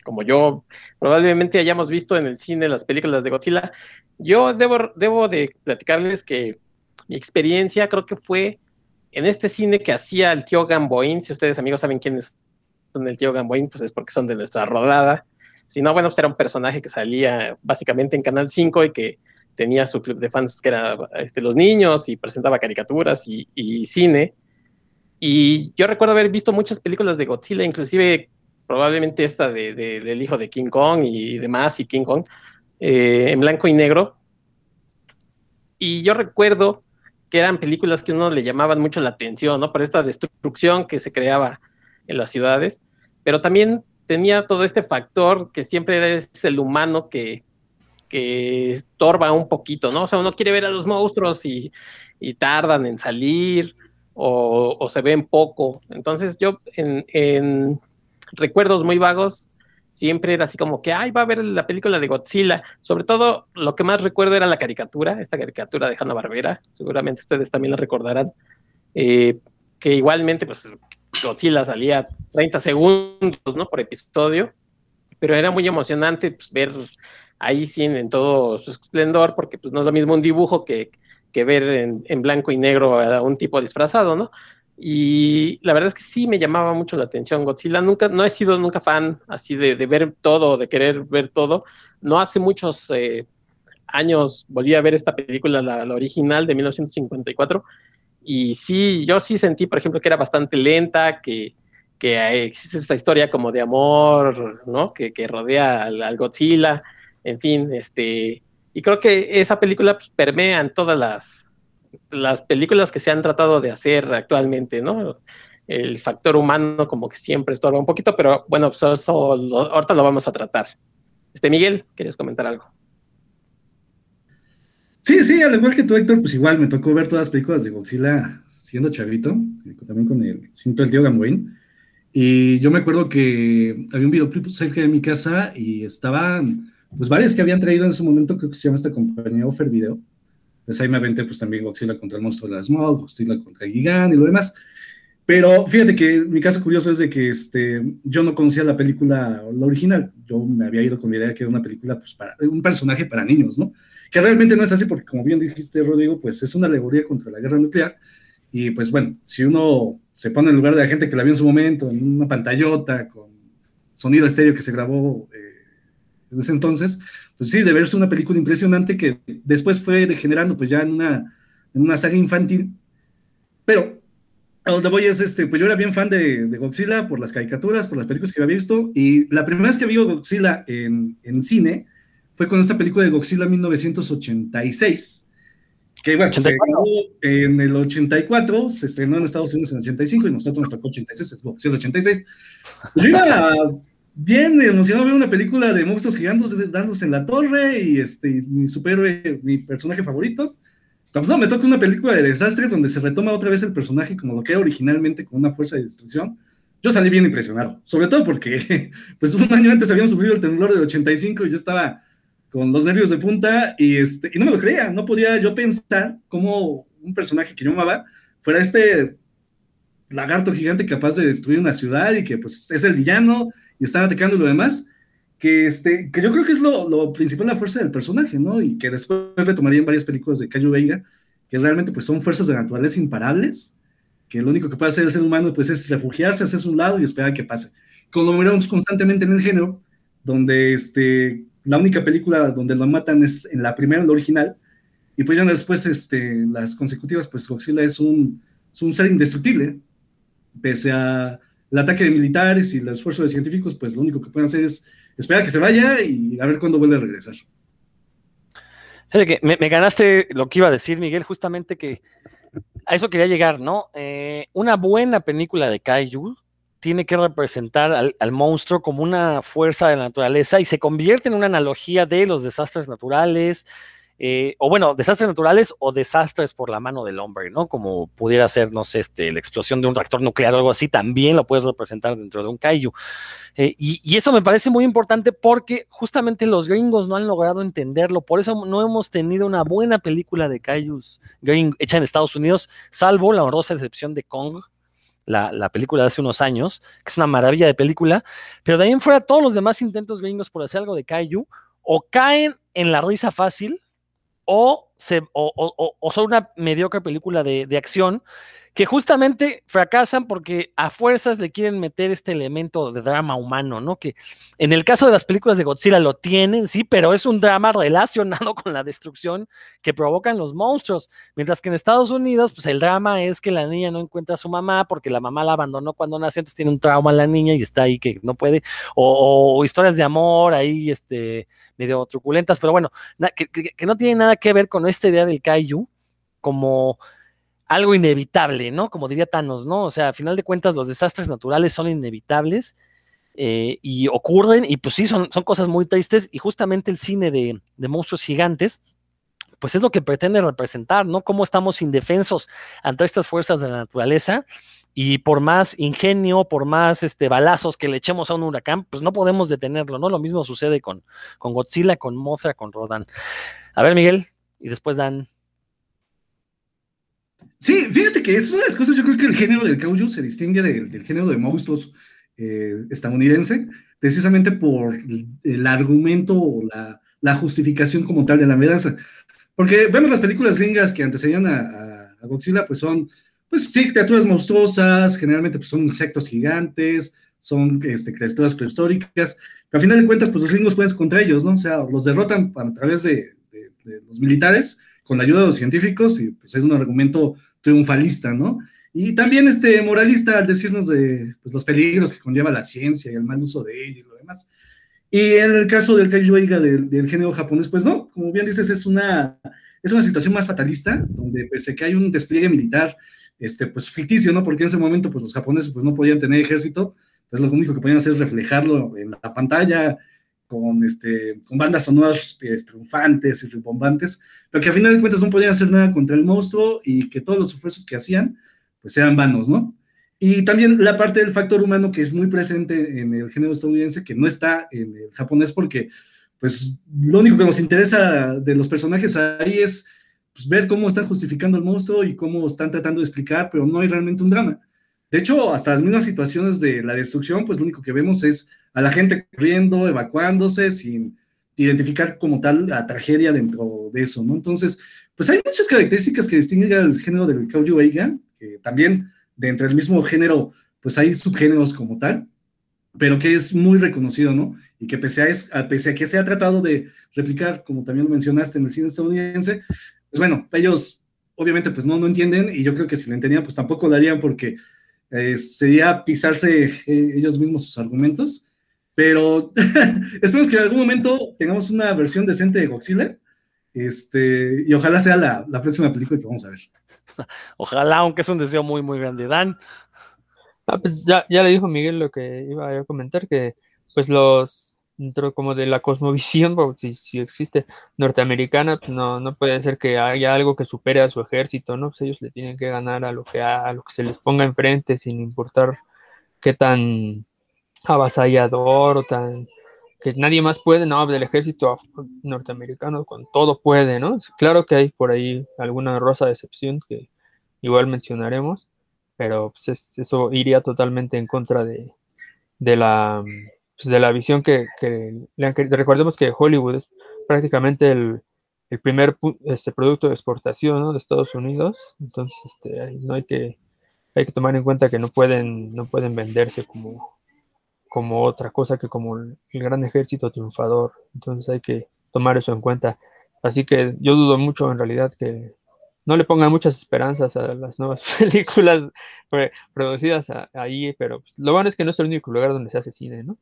como yo probablemente hayamos visto en el cine las películas de Godzilla, yo debo, de platicarles que mi experiencia creo que fue en este cine que hacía el tío Gamboín, si ustedes amigos saben quiénes son el tío Gamboín, pues es porque son de nuestra rodada. Si no, bueno, pues era un personaje que salía básicamente en Canal 5 y que tenía su club de fans que era este, los niños y presentaba caricaturas y, y cine. Y yo recuerdo haber visto muchas películas de Godzilla, inclusive probablemente esta de, del hijo de King Kong y demás, y King Kong, eh, en blanco y negro. Y yo recuerdo que eran películas que uno le llamaban mucho la atención, ¿no? Por esta destrucción que se creaba en las ciudades, pero también tenía todo este factor que siempre es el humano que, que estorba un poquito, ¿no? O sea, uno quiere ver a los monstruos y, y tardan en salir o, se ven poco. Entonces yo en, recuerdos muy vagos, siempre era así como que, ay, va a ver la película de Godzilla. Sobre todo, lo que más recuerdo era la caricatura, esta caricatura de Hanna-Barbera, seguramente ustedes también la recordarán, eh, que igualmente, pues, Godzilla salía 30 segundos, ¿no? Por episodio, pero era muy emocionante pues, ver ahí sí en, todo su esplendor, porque pues no es lo mismo un dibujo que, que ver en, en, blanco y negro a un tipo disfrazado, ¿no? Y la verdad es que sí me llamaba mucho la atención Godzilla. Nunca, no he sido nunca fan así de, de ver todo, de querer ver todo. No hace muchos eh, años volví a ver esta película, la, original de 1954. Y sí, yo sí sentí, por ejemplo, que era bastante lenta, que, que existe esta historia como de amor, ¿no? Que, que rodea al, al, Godzilla, en fin, este. Y creo que esa película pues, permea en todas las, las películas que se han tratado de hacer actualmente, ¿no? El factor humano como que siempre estorba un poquito, pero bueno, pues eso lo, ahorita lo vamos a tratar. Este, Miguel, ¿quieres comentar algo? Sí, sí, al igual que tú, Héctor, pues igual me tocó ver todas las películas de Godzilla siendo chavito, también con el cinto del tío Gamboín. Y yo me acuerdo que había un videoclip cerca de mi casa y estaban, pues varias que habían traído en ese momento, creo que se llama esta compañía Offer Video pues ahí me aventé pues también Godzilla contra el monstruo de la Small, Godzilla contra Gigant y lo demás. Pero fíjate que mi caso curioso es de que este, yo no conocía la película, la original. Yo me había ido con la idea que era una película, pues, para un personaje para niños, ¿no? Que realmente no es así, porque como bien dijiste, Rodrigo, pues es una alegoría contra la guerra nuclear. Y pues bueno, si uno se pone en lugar de la gente que la vio en su momento, en una pantallota, con sonido estéreo que se grabó eh, en ese entonces, pues sí, de verse una película impresionante que después fue degenerando pues ya en una, en una saga infantil, pero a donde voy es, este, pues yo era bien fan de, de, Godzilla por las caricaturas, por las películas que había visto, y la primera vez que vi Godzilla en, en cine fue con esta película de Godzilla 1986, que bueno, se en el 84, se estrenó en Estados Unidos en el 85 y nosotros nos tocó 86, es Godzilla 86. Yo iba a, bien emocionado ver una película de monstruos gigantes dándose en la torre y este, mi superhéroe, mi personaje favorito. Pues no, me toca una película de desastres donde se retoma otra vez el personaje como lo que era originalmente con una fuerza de destrucción. Yo salí bien impresionado, sobre todo porque pues un año antes habían sufrido el temblor del 85 y yo estaba con los nervios de punta y, este, y no me lo creía, no podía yo pensar cómo un personaje que yo amaba fuera este lagarto gigante capaz de destruir una ciudad y que pues es el villano y están atacando lo demás, que, este, que yo creo que es lo, lo principal, la fuerza del personaje, ¿no? Y que después retomaría en varias películas de Cayo Veiga, que realmente pues son fuerzas de naturaleza imparables, que lo único que puede hacer el ser humano pues es refugiarse, hacerse un lado y esperar a que pase. Como lo miramos constantemente en el género, donde este, la única película donde lo matan es en la primera, en la original, y pues ya después este, las consecutivas, pues Godzilla es un, es un ser indestructible, pese a el ataque de militares y el esfuerzo de científicos, pues lo único que pueden hacer es esperar que se vaya y a ver cuándo vuelve a regresar. Me, me, ganaste lo que iba a decir, Miguel, justamente que a eso quería llegar, ¿no? Eh, una buena película de Kaiju tiene que representar al, al, monstruo como una fuerza de la naturaleza y se convierte en una analogía de los desastres naturales, eh, o bueno, desastres naturales o desastres por la mano del hombre, ¿no? Como pudiera ser, no sé, este, la explosión de un reactor nuclear o algo así, también lo puedes representar dentro de un kaiju. Eh, y, eso me parece muy importante porque justamente los gringos no han logrado entenderlo, por eso no hemos tenido una buena película de kaijus hecha en Estados Unidos, salvo la honrosa excepción de Kong, la, la, película de hace unos años, que es una maravilla de película, pero de ahí en fuera todos los demás intentos gringos por hacer algo de kaiju o caen en la risa fácil, o, se, o, o, o son una mediocre película de, de, acción que justamente fracasan porque a fuerzas le quieren meter este elemento de drama humano, ¿no? Que en el caso de las películas de Godzilla lo tienen, sí, pero es un drama relacionado con la destrucción que provocan los monstruos, mientras que en Estados Unidos, pues el drama es que la niña no encuentra a su mamá porque la mamá la abandonó cuando nació, entonces tiene un trauma la niña y está ahí que no puede, o, historias de amor ahí, este, medio truculentas, pero bueno, que, que, que no tiene nada que ver con esta idea del kaiju como algo inevitable, ¿no? Como diría Thanos, ¿no? O sea, a final de cuentas los desastres naturales son inevitables eh, y ocurren y pues sí, son, son, cosas muy tristes y justamente el cine de, de, monstruos gigantes, pues es lo que pretende representar, ¿no? Cómo estamos indefensos ante estas fuerzas de la naturaleza y por más ingenio, por más este, balazos que le echemos a un huracán, pues no podemos detenerlo, ¿no? Lo mismo sucede con, con Godzilla, con Mothra, con Rodan. A ver, Miguel, y después Dan. Sí, fíjate que es una de las cosas, yo creo que el género del kaiju se distingue del, género de monstruos eh, estadounidense, precisamente por el argumento o la, justificación como tal de la amenaza. Porque vemos las películas gringas que antecedían a, a Godzilla, pues son pues sí, criaturas monstruosas, generalmente pues, son insectos gigantes, son este, criaturas prehistóricas, pero a final de cuentas, pues los gringos pueden contra ellos, ¿no? O sea, los derrotan a través de, los militares, con la ayuda de los científicos, y pues es un argumento triunfalista, ¿no? Y también este moralista al decirnos de pues, los peligros que conlleva la ciencia y el mal uso de ella y lo demás. Y en el caso del Kaiju del, del género japonés, pues no, como bien dices, es una, es una situación más fatalista, donde pese que hay un despliegue militar este, pues ficticio, ¿no? Porque en ese momento, pues los japoneses pues no podían tener ejército, entonces lo único que podían hacer es reflejarlo en la pantalla con, este, con bandas sonoras este, triunfantes y rimbombantes, pero que a final de cuentas no podían hacer nada contra el monstruo y que todos los esfuerzos que hacían, pues eran vanos, ¿no? Y también la parte del factor humano que es muy presente en el género estadounidense, que no está en el japonés, porque pues lo único que nos interesa de los personajes ahí es pues, ver cómo están justificando el monstruo y cómo están tratando de explicar, pero no hay realmente un drama. De hecho, hasta las mismas situaciones de la destrucción, pues lo único que vemos es a la gente corriendo, evacuándose, sin identificar como tal la tragedia dentro de eso, ¿no? Entonces, pues hay muchas características que distinguen al género del Kaiju Eiga, que también dentro del mismo género, pues hay subgéneros como tal, pero que es muy reconocido, ¿no? Y que pese a, pese a que se ha tratado de replicar, como también lo mencionaste en el cine estadounidense, pues bueno, ellos obviamente pues no, no entienden y yo creo que si lo entendían pues tampoco lo harían porque eh, sería pisarse eh, ellos mismos sus argumentos, pero esperemos que en algún momento tengamos una versión decente de Godzilla este, y ojalá sea la, la próxima película que vamos a ver. Ojalá, aunque es un deseo muy, muy grande. Dan. Ah, pues ya, ya le dijo Miguel lo que iba a comentar, que pues los dentro como de la cosmovisión, si, si existe norteamericana, pues no, no puede ser que haya algo que supere a su ejército, ¿no? Pues ellos le tienen que ganar a lo que, a, lo que se les ponga enfrente, sin importar qué tan avasallador o tan que nadie más puede, no, del ejército norteamericano con todo puede, ¿no? Claro que hay por ahí alguna rosa excepción que igual mencionaremos, pero pues eso iría totalmente en contra de, de la pues, de la visión que, le han Recordemos que Hollywood es prácticamente el, primer este, producto de exportación de Estados Unidos, entonces este, no hay que, hay que tomar en cuenta que no pueden, no pueden venderse como, como otra cosa que como el, gran ejército triunfador, entonces hay que tomar eso en cuenta. Así que yo dudo mucho en realidad que no le pongan muchas esperanzas a las nuevas películas producidas ahí, pero pues, lo bueno es que no es el único lugar donde se hace cine, ¿no?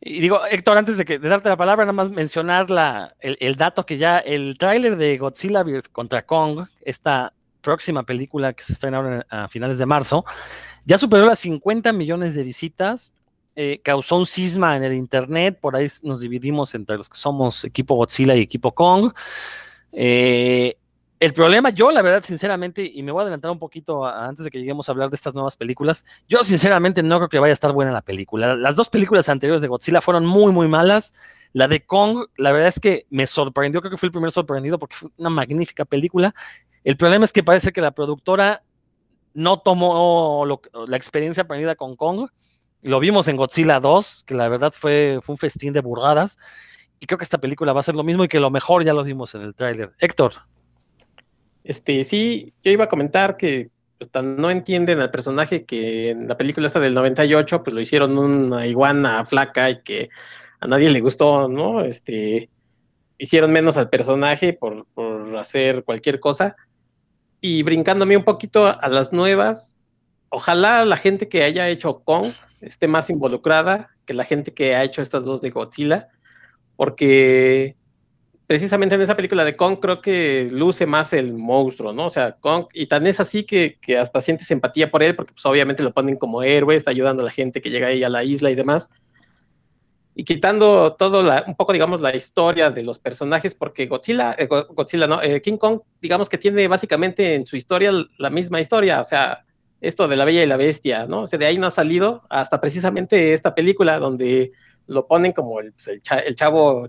Y digo, Héctor, antes de, que, darte la palabra, nada más mencionar la, el, dato que ya el tráiler de Godzilla contra Kong, esta próxima película que se estrena ahora a finales de marzo, ya superó las 50 millones de visitas, eh, causó un cisma en el internet, por ahí nos dividimos entre los que somos equipo Godzilla y equipo Kong. Eh, el problema, yo la verdad, sinceramente, y me voy a adelantar un poquito antes de que lleguemos a hablar de estas nuevas películas, yo sinceramente no creo que vaya a estar buena la película. Las dos películas anteriores de Godzilla fueron muy, muy malas. La de Kong, la verdad es que me sorprendió, creo que fue el primer sorprendido porque fue una magnífica película. El problema es que parece que la productora no tomó la experiencia aprendida con Kong. Lo vimos en Godzilla 2, que la verdad fue, fue un festín de burgadas. Y creo que esta película va a ser lo mismo y que lo mejor ya lo vimos en el tráiler. Héctor. Este, sí, yo iba a comentar que pues, no entienden al personaje que en la película esta del 98, pues lo hicieron una iguana flaca y que a nadie le gustó, ¿no? Este, hicieron menos al personaje por, por hacer cualquier cosa. Y brincándome un poquito a las nuevas, ojalá la gente que haya hecho Kong esté más involucrada que la gente que ha hecho estas dos de Godzilla, porque precisamente en esa película de Kong creo que luce más el monstruo, ¿no? O sea, Kong, y tan es así que, hasta sientes empatía por él, porque pues obviamente lo ponen como héroe, está ayudando a la gente que llega ahí a la isla y demás. Y quitando todo un poco, digamos, la historia de los personajes, porque Godzilla, eh, Godzilla, no, eh, King Kong, digamos que tiene básicamente en su historia la misma historia, o sea, esto de la Bella y la Bestia, ¿no? O sea, de ahí no ha salido hasta precisamente esta película donde lo ponen como el, pues, el chavo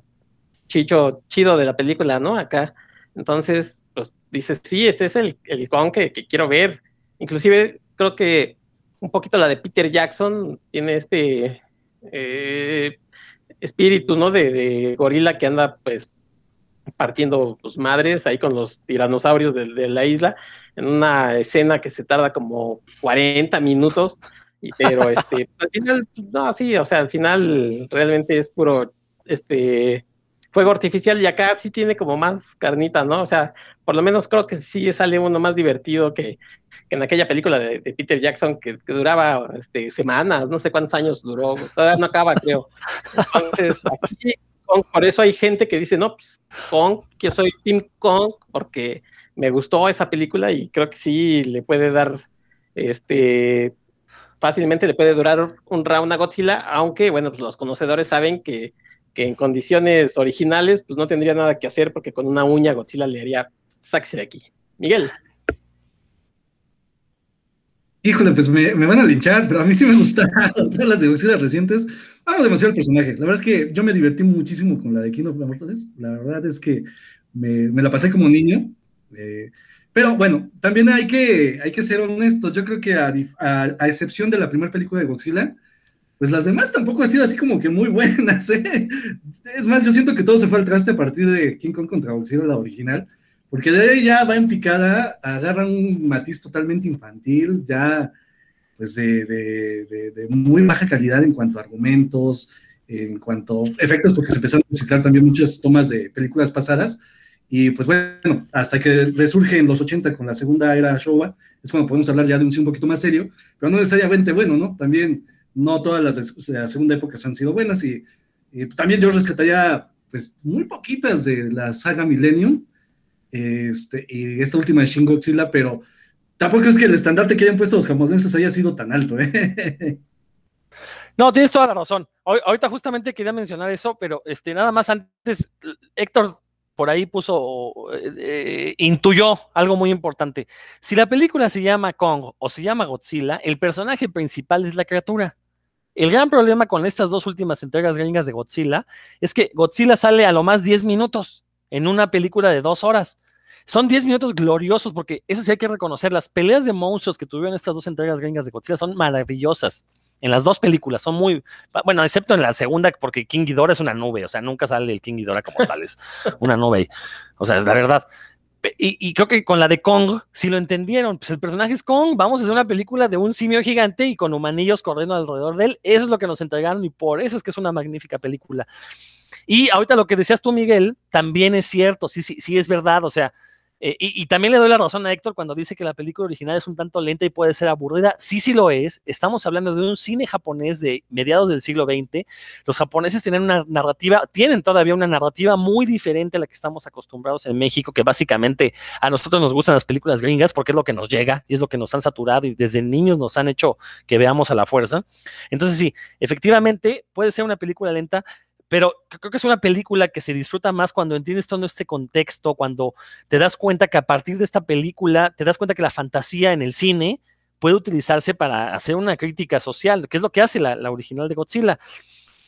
chicho chido de la película, ¿no? Acá. Entonces, pues dices, sí, este es el, el Kong que, quiero ver. Inclusive creo que un poquito la de Peter Jackson tiene este eh, espíritu, ¿no? De, gorila que anda pues partiendo sus madres ahí con los tiranosaurios de, de, la isla en una escena que se tarda como 40 minutos. Y, pero este, al final, no, sí, o sea, al final realmente es puro este fuego artificial y acá sí tiene como más carnita, ¿no? O sea, por lo menos creo que sí sale uno más divertido que, en aquella película de, Peter Jackson que, duraba este, semanas, no sé cuántos años duró, todavía no acaba, creo. Entonces, aquí, por eso hay gente que dice, no, pues Kong, yo soy Team Kong, porque me gustó esa película y creo que sí le puede dar, este, fácilmente le puede durar un round a Godzilla, aunque, bueno, pues los conocedores saben que que en condiciones originales, pues no tendría nada que hacer porque con una uña Godzilla le haría, sáquese de aquí. Miguel. Híjole, pues me, van a linchar, pero a mí sí me gustaron todas las de Godzilla recientes. Amo demasiado el personaje. La verdad es que yo me divertí muchísimo con la de King of Mortals. La verdad es que me, la pasé como niño. Eh, pero bueno, también hay que, hay que ser honestos. Yo creo que a, a excepción de la primera película de Godzilla, pues las demás tampoco han sido así como que muy buenas, ¿eh? Es más, yo siento que todo se fue al traste a partir de King Kong contra Godzilla, la original, porque de ahí ya va en picada, agarra un matiz totalmente infantil, ya pues de, de, muy baja calidad en cuanto a argumentos, en cuanto a efectos, porque se empezaron a reciclar también muchas tomas de películas pasadas, y pues bueno, hasta que resurge en los 80 con la segunda era Showa, es cuando podemos hablar ya de un sí un poquito más serio, pero no necesariamente bueno, ¿no? También no todas las de la segunda época han sido buenas y, también yo rescataría pues muy poquitas de la saga Millennium este, y esta última de Shin Godzilla, pero tampoco es que el estandarte que hayan puesto los japoneses haya sido tan alto. ¿eh? No, tienes toda la razón. ahorita justamente quería mencionar eso, pero este, nada más antes, Héctor por ahí puso, eh, eh, intuyó algo muy importante. Si la película se llama Kong o se llama Godzilla, el personaje principal es la criatura. El gran problema con estas dos últimas entregas gringas de Godzilla es que Godzilla sale a lo más 10 minutos en una película de dos horas. Son 10 minutos gloriosos porque eso sí hay que reconocer. Las peleas de monstruos que tuvieron estas dos entregas gringas de Godzilla son maravillosas. En las dos películas son muy, bueno, excepto en la segunda, porque King Ghidorah es una nube, o sea, nunca sale el King Ghidorah como tal, es una nube. O sea, es la verdad. Y, creo que con la de Kong, si lo entendieron, pues el personaje es Kong, vamos a hacer una película de un simio gigante y con humanillos corriendo alrededor de él, eso es lo que nos entregaron y por eso es que es una magnífica película. Y ahorita lo que decías tú, Miguel, también es cierto, sí, sí, sí es verdad, o sea, eh, y, también le doy la razón a Héctor cuando dice que la película original es un tanto lenta y puede ser aburrida. Sí, sí lo es. Estamos hablando de un cine japonés de mediados del siglo XX. Los japoneses tienen una narrativa, tienen todavía una narrativa muy diferente a la que estamos acostumbrados en México, que básicamente a nosotros nos gustan las películas gringas porque es lo que nos llega y es lo que nos han saturado y desde niños nos han hecho que veamos a la fuerza. Entonces sí, efectivamente puede ser una película lenta, pero creo que es una película que se disfruta más cuando entiendes todo este contexto, cuando te das cuenta que a partir de esta película, te das cuenta que la fantasía en el cine puede utilizarse para hacer una crítica social, que es lo que hace la, original de Godzilla.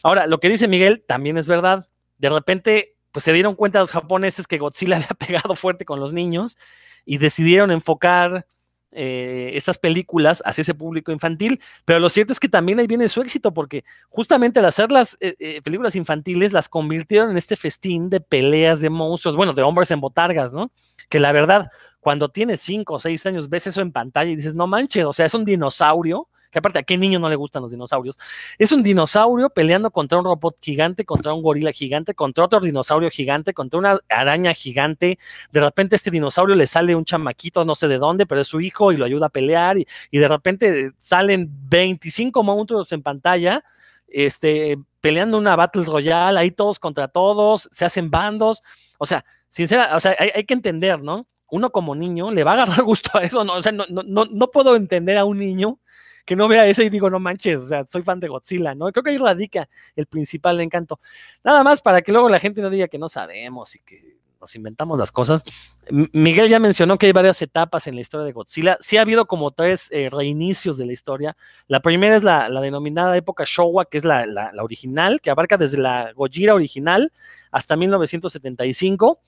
Ahora, lo que dice Miguel también es verdad. De repente, pues se dieron cuenta los japoneses que Godzilla había pegado fuerte con los niños y decidieron enfocar eh, estas películas hacia ese público infantil, pero lo cierto es que también ahí viene su éxito, porque justamente al hacer las eh, eh, películas infantiles las convirtieron en este festín de peleas de monstruos, bueno, de hombres en botargas, ¿no? Que la verdad, cuando tienes cinco o seis años, ves eso en pantalla y dices, no manches, o sea, es un dinosaurio que aparte a qué niño no le gustan los dinosaurios, es un dinosaurio peleando contra un robot gigante, contra un gorila gigante, contra otro dinosaurio gigante, contra una araña gigante. De repente este dinosaurio le sale un chamaquito, no sé de dónde, pero es su hijo y lo ayuda a pelear y, de repente salen 25 monstruos en pantalla. Este, peleando una Battle Royale, ahí todos contra todos, se hacen bandos. O sea, sincera, o sea, hay, hay que entender, ¿no? Uno como niño le va a agarrar gusto a eso, ¿no? O sea, no, no, no, no puedo entender a un niño que no vea ese y digo, no manches, o sea, soy fan de Godzilla, ¿no? Creo que ahí radica el principal encanto. Nada más para que luego la gente no diga que no sabemos y que nos inventamos las cosas. Miguel ya mencionó que hay varias etapas en la historia de Godzilla. Sí ha habido como tres eh, reinicios de la historia. La primera es la, denominada época Showa, que es la, original, que abarca desde la Gojira original hasta 1975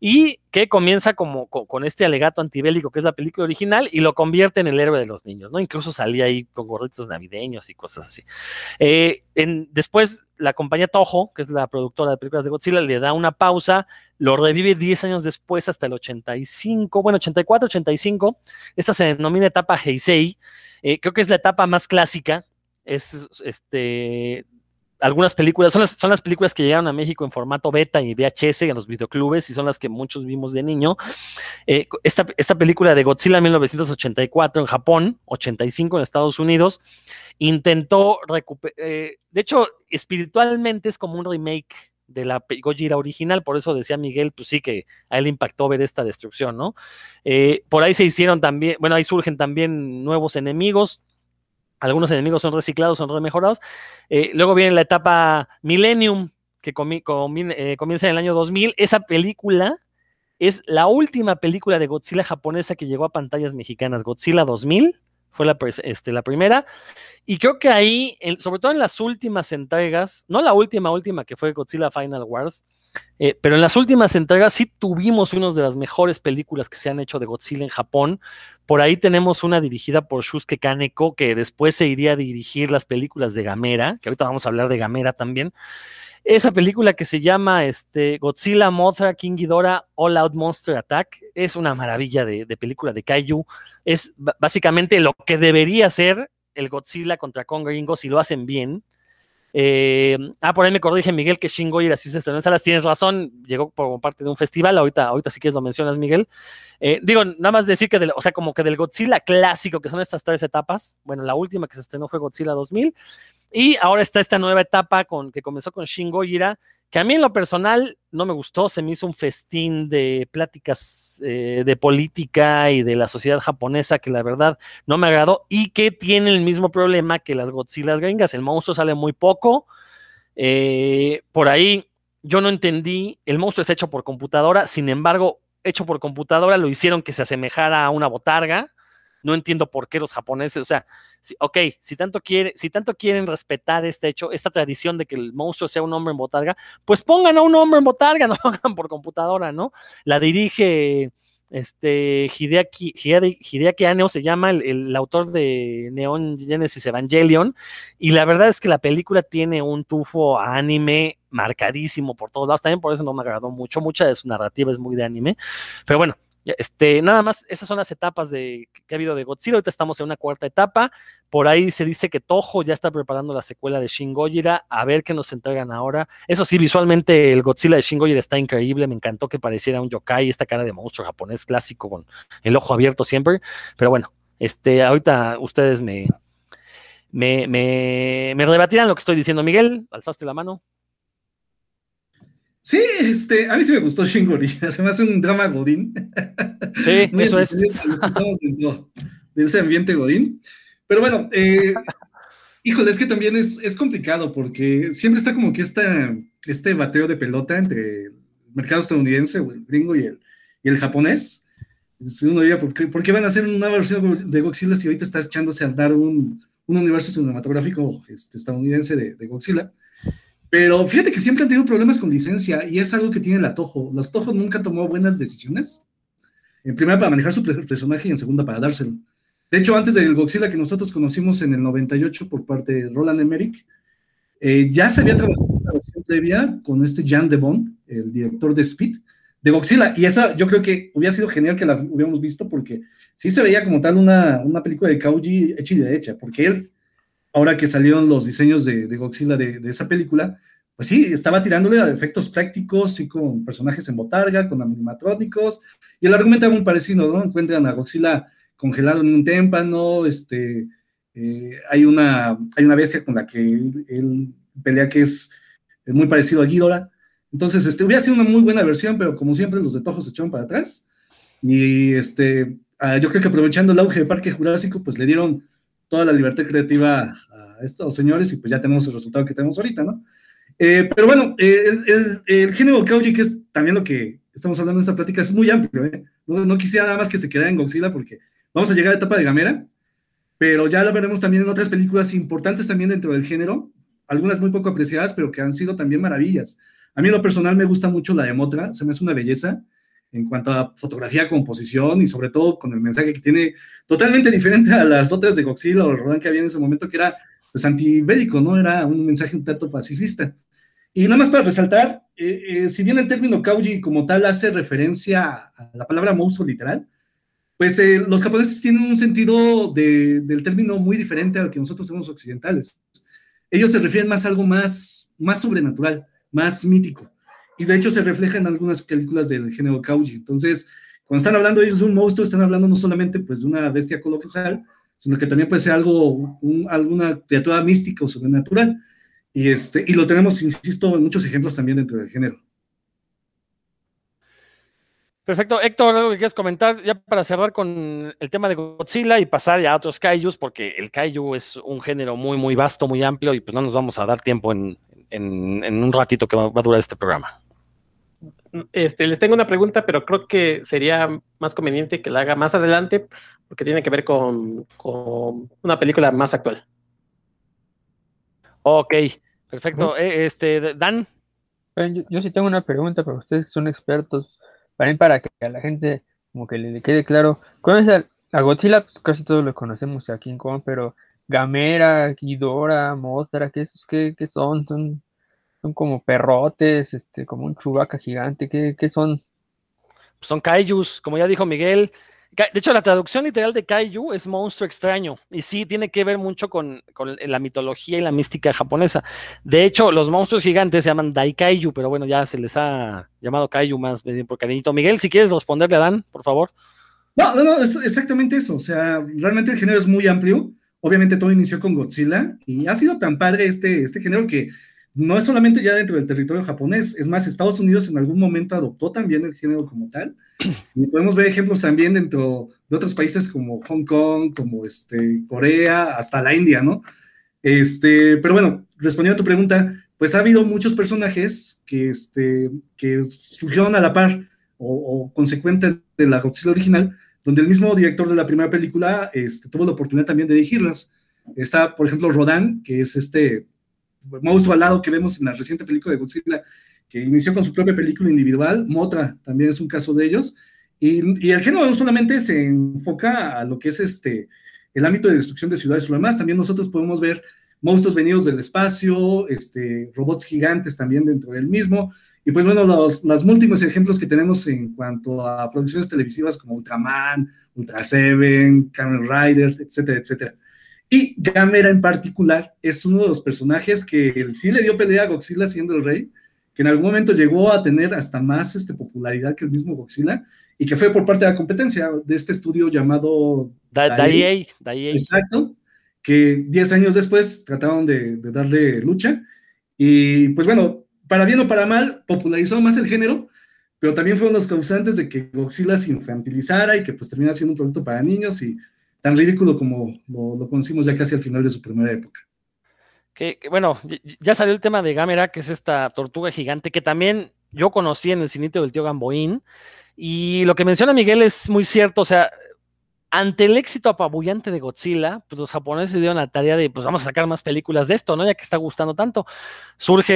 y que comienza como con, este alegato antibélico que es la película original y lo convierte en el héroe de los niños, ¿no? Incluso salía ahí con gorritos navideños y cosas así. Eh, después la compañía Toho, que es la productora de películas de Godzilla, le da una pausa, lo revive 10 años después hasta el 85, bueno, 84, 85. Esta se denomina etapa Heisei. Eh, creo que es la etapa más clásica. Es este algunas películas, son las, son las películas que llegaron a México en formato beta y VHS en los videoclubes y son las que muchos vimos de niño. Eh, esta, esta, película de Godzilla 1984 en Japón, 85 en Estados Unidos, intentó recuperar, eh, de hecho, espiritualmente es como un remake de la Gojira original, por eso decía Miguel, pues sí que a él impactó ver esta destrucción, ¿no? Eh, por ahí se hicieron también, bueno, ahí surgen también nuevos enemigos, algunos enemigos son reciclados, son remejorados. Eh, luego viene la etapa Millennium, que eh, comienza en el año 2000. Esa película es la última película de Godzilla japonesa que llegó a pantallas mexicanas. Godzilla 2000 fue la, este, la primera. Y creo que ahí, sobre todo en las últimas entregas, no la última, última que fue Godzilla Final Wars, eh, pero en las últimas entregas sí tuvimos una de las mejores películas que se han hecho de Godzilla en Japón. Por ahí tenemos una dirigida por Shusuke Kaneko, que después se iría a dirigir las películas de Gamera, que ahorita vamos a hablar de Gamera también. Esa película que se llama este, Godzilla, Mothra, King Ghidorah, All Out Monster Attack es una maravilla de, de película de Kaiju. Es básicamente lo que debería ser el Godzilla contra Kong Gringo si lo hacen bien. Eh, ah, por ahí me corrige Miguel que Shin Godzilla así se estrenó en salas. Tienes razón, llegó por parte de un festival. Ahorita, ahorita sí que lo mencionas, Miguel. Eh, digo, nada más decir que, del, o sea, como que del Godzilla clásico, que son estas tres etapas. Bueno, la última que se estrenó fue Godzilla 2000. Y ahora está esta nueva etapa con, que comenzó con Shin Godzilla que a mí en lo personal no me gustó, se me hizo un festín de pláticas eh, de política y de la sociedad japonesa que la verdad no me agradó y que tiene el mismo problema que las Godzilla gringas, el monstruo sale muy poco, eh, por ahí yo no entendí, el monstruo está hecho por computadora, sin embargo, hecho por computadora lo hicieron que se asemejara a una botarga, no entiendo por qué los japoneses, o sea, ok, si tanto, quiere, si tanto quieren respetar este hecho, esta tradición de que el monstruo sea un hombre en botarga, pues pongan a un hombre en botarga, no lo hagan por computadora, ¿no? La dirige este Hideaki, Hideaki Aneo se llama el, autor de Neon Genesis Evangelion y la verdad es que la película tiene un tufo anime marcadísimo por todos lados, también por eso no me agradó mucho, mucha de su narrativa es muy de anime, pero bueno, este, nada más, esas son las etapas de, que ha habido de Godzilla. Ahorita estamos en una cuarta etapa. Por ahí se dice que Toho ya está preparando la secuela de Shin Gojira. A ver qué nos entregan ahora. Eso sí, visualmente el Godzilla de Shin Gojira está increíble. Me encantó que pareciera un yokai, esta cara de monstruo japonés clásico con el ojo abierto siempre. Pero bueno, este, ahorita ustedes me, me, me, me rebatirán lo que estoy diciendo. Miguel, alzaste la mano. Sí, este, a mí sí me gustó Shingorilla, se me hace un drama godín. Sí, eso es. Estamos dentro de ese ambiente godín. Pero bueno, eh, híjole, es que también es, es, complicado porque siempre está como que esta, este bateo de pelota entre el mercado estadounidense, el gringo y el, y el japonés. Uno diría, ¿por qué, van a hacer una versión de Godzilla si ahorita está echándose a andar un, un universo cinematográfico este, estadounidense de, de Godzilla? Pero fíjate que siempre han tenido problemas con licencia y es algo que tiene la Toho. Los Toho nunca tomó buenas decisiones. En primera para manejar su personaje y en segunda para dárselo. De hecho, antes del Godzilla que nosotros conocimos en el 98 por parte de Roland Emmerich, eh, ya se había trabajado una versión previa con este Jan de Bond, el director de Speed, de Godzilla. Y esa yo creo que hubiera sido genial que la hubiéramos visto porque sí se veía como tal una, una película de Kauji hecha y derecha, porque él ahora que salieron los diseños de, Godzilla de, esa película, pues sí, estaba tirándole a efectos prácticos y con personajes en botarga, con animatrónicos, y el argumento era muy parecido, ¿no? Encuentran a Godzilla congelado en un témpano, este, eh, hay, una, hay una bestia con la que él, pelea que es muy parecido a Ghidorah, entonces, este, hubiera sido una muy buena versión, pero como siempre los de Toho se echaron para atrás, y este, ah, yo creo que aprovechando el auge de Parque Jurásico, pues le dieron toda la libertad creativa a estos señores y pues ya tenemos el resultado que tenemos ahorita, ¿no? Eh, pero bueno, el, género Kauji, que es también lo que estamos hablando de esta plática, es muy amplio, ¿eh? No, quisiera nada más que se quedara en Godzilla porque vamos a llegar a la etapa de Gamera, pero ya lo veremos también en otras películas importantes también dentro del género, algunas muy poco apreciadas, pero que han sido también maravillas. A mí en lo personal me gusta mucho la de Motra, se me hace una belleza en cuanto a fotografía, composición y sobre todo con el mensaje que tiene totalmente diferente a las otras de Godzilla o Rodan que había en ese momento, que era pues antibélico, ¿no? Era un mensaje un tanto pacifista. Y nada más para resaltar, eh, eh, si bien el término kauji como tal hace referencia a la palabra monstruo literal, pues eh, los japoneses tienen un sentido del término muy diferente al que nosotros tenemos occidentales. Ellos se refieren más a algo más, más sobrenatural, más mítico. Y de hecho se refleja en algunas películas del género kauji. Entonces, cuando están hablando ellos de un monstruo, están hablando no solamente pues, de una bestia colosal, sino que también puede ser algo, alguna criatura mística o sobrenatural. Y, este, y lo tenemos, insisto, en muchos ejemplos también dentro del género. Perfecto. Héctor, ¿algo que quieras comentar ya para cerrar con el tema de Godzilla y pasar ya a otros kaijus? Porque el kaiju es un género muy, muy vasto, muy amplio y pues no nos vamos a dar tiempo en, un ratito que va, a durar este programa. Este, les tengo una pregunta, pero creo que sería más conveniente que la haga más adelante porque tiene que ver con, con una película más actual. Ok, perfecto. Eh, este, Dan. Yo, sí tengo una pregunta para ustedes son expertos. Para para que a la gente como que le, quede claro. ¿Cómo a, Godzilla? Pues casi todos lo conocemos a King Kong, pero Gamera, Ghidorah, Mothra, ¿qué, qué, qué son? son? Son como perrotes, este, como un chubaca gigante. ¿Qué, qué son? Son kaijus, como ya dijo Miguel, de hecho, la traducción literal de Kaiju es monstruo extraño y sí tiene que ver mucho con, la mitología y la mística japonesa. De hecho, los monstruos gigantes se llaman Daikaiju, pero bueno, ya se les ha llamado Kaiju más bien por cariñito. Miguel, si quieres responderle a Dan, por favor. No, no, no, es exactamente eso. O sea, realmente el género es muy amplio. Obviamente todo inició con Godzilla y ha sido tan padre este, este género que no es solamente ya dentro del territorio japonés, es más, Estados Unidos en algún momento adoptó también el género como tal, y podemos ver ejemplos también dentro de otros países como Hong Kong, como este, Corea, hasta la India, ¿no? Este, pero bueno, respondiendo a tu pregunta, pues ha habido muchos personajes que, este, que surgieron a la par o, o consecuente de la Godzilla original, donde el mismo director de la primera película este, tuvo la oportunidad también de dirigirlas. Está, por ejemplo, Rodan, que es este monstruo alado que vemos en la reciente película de Godzilla, que inició con su propia película individual, Motra también es un caso de ellos, y, el género no solamente se enfoca a lo que es este, el ámbito de destrucción de ciudades o demás, también nosotros podemos ver monstruos venidos del espacio, este, robots gigantes también dentro del mismo, y pues bueno, los, los múltiples ejemplos que tenemos en cuanto a producciones televisivas como Ultraman, Ultra Seven, Rider, etcétera, etcétera. Y Gamera en particular es uno de los personajes que sí le dio pelea a Godzilla siendo el rey, que en algún momento llegó a tener hasta más este, popularidad que el mismo Godzilla, y que fue por parte de la competencia de este estudio llamado Daiei. Exacto, que 10 años después trataron de, de, darle lucha, y pues bueno, para bien o para mal, popularizó más el género, pero también fueron los causantes de que Godzilla se infantilizara y que pues termina siendo un producto para niños y tan ridículo como lo, conocimos ya casi al final de su primera época. Que, bueno, ya salió el tema de Gamera, que es esta tortuga gigante que también yo conocí en el cinito del tío Gamboín. Y lo que menciona Miguel es muy cierto, o sea, ante el éxito apabullante de Godzilla, pues los japoneses dieron la tarea de, pues vamos a sacar más películas de esto, ¿no? Ya que está gustando tanto. Surge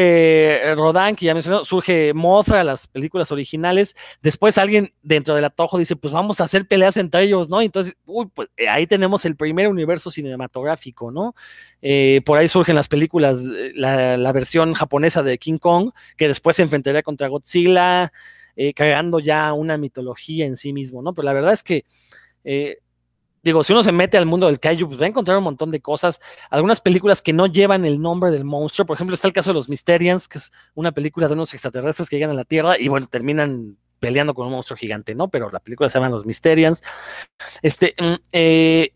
eh, Rodan, que ya mencionó, surge Mothra, las películas originales. Después alguien dentro del atojo dice, pues vamos a hacer peleas entre ellos, ¿no? Entonces, uy, pues eh, ahí tenemos el primer universo cinematográfico, ¿no? Eh, por ahí surgen las películas, la, versión japonesa de King Kong, que después se enfrentaría contra Godzilla, creando ya una mitología en sí mismo, ¿no? Pero la verdad es que digo, si uno se mete al mundo del kaiju, pues va a encontrar un montón de cosas. Algunas películas que no llevan el nombre del monstruo. Por ejemplo, está el caso de los Mysterians, que es una película de unos extraterrestres que llegan a la Tierra y bueno, terminan peleando con un monstruo gigante, ¿no? Pero la película se llama Los Mysterians. Este, mm, eh,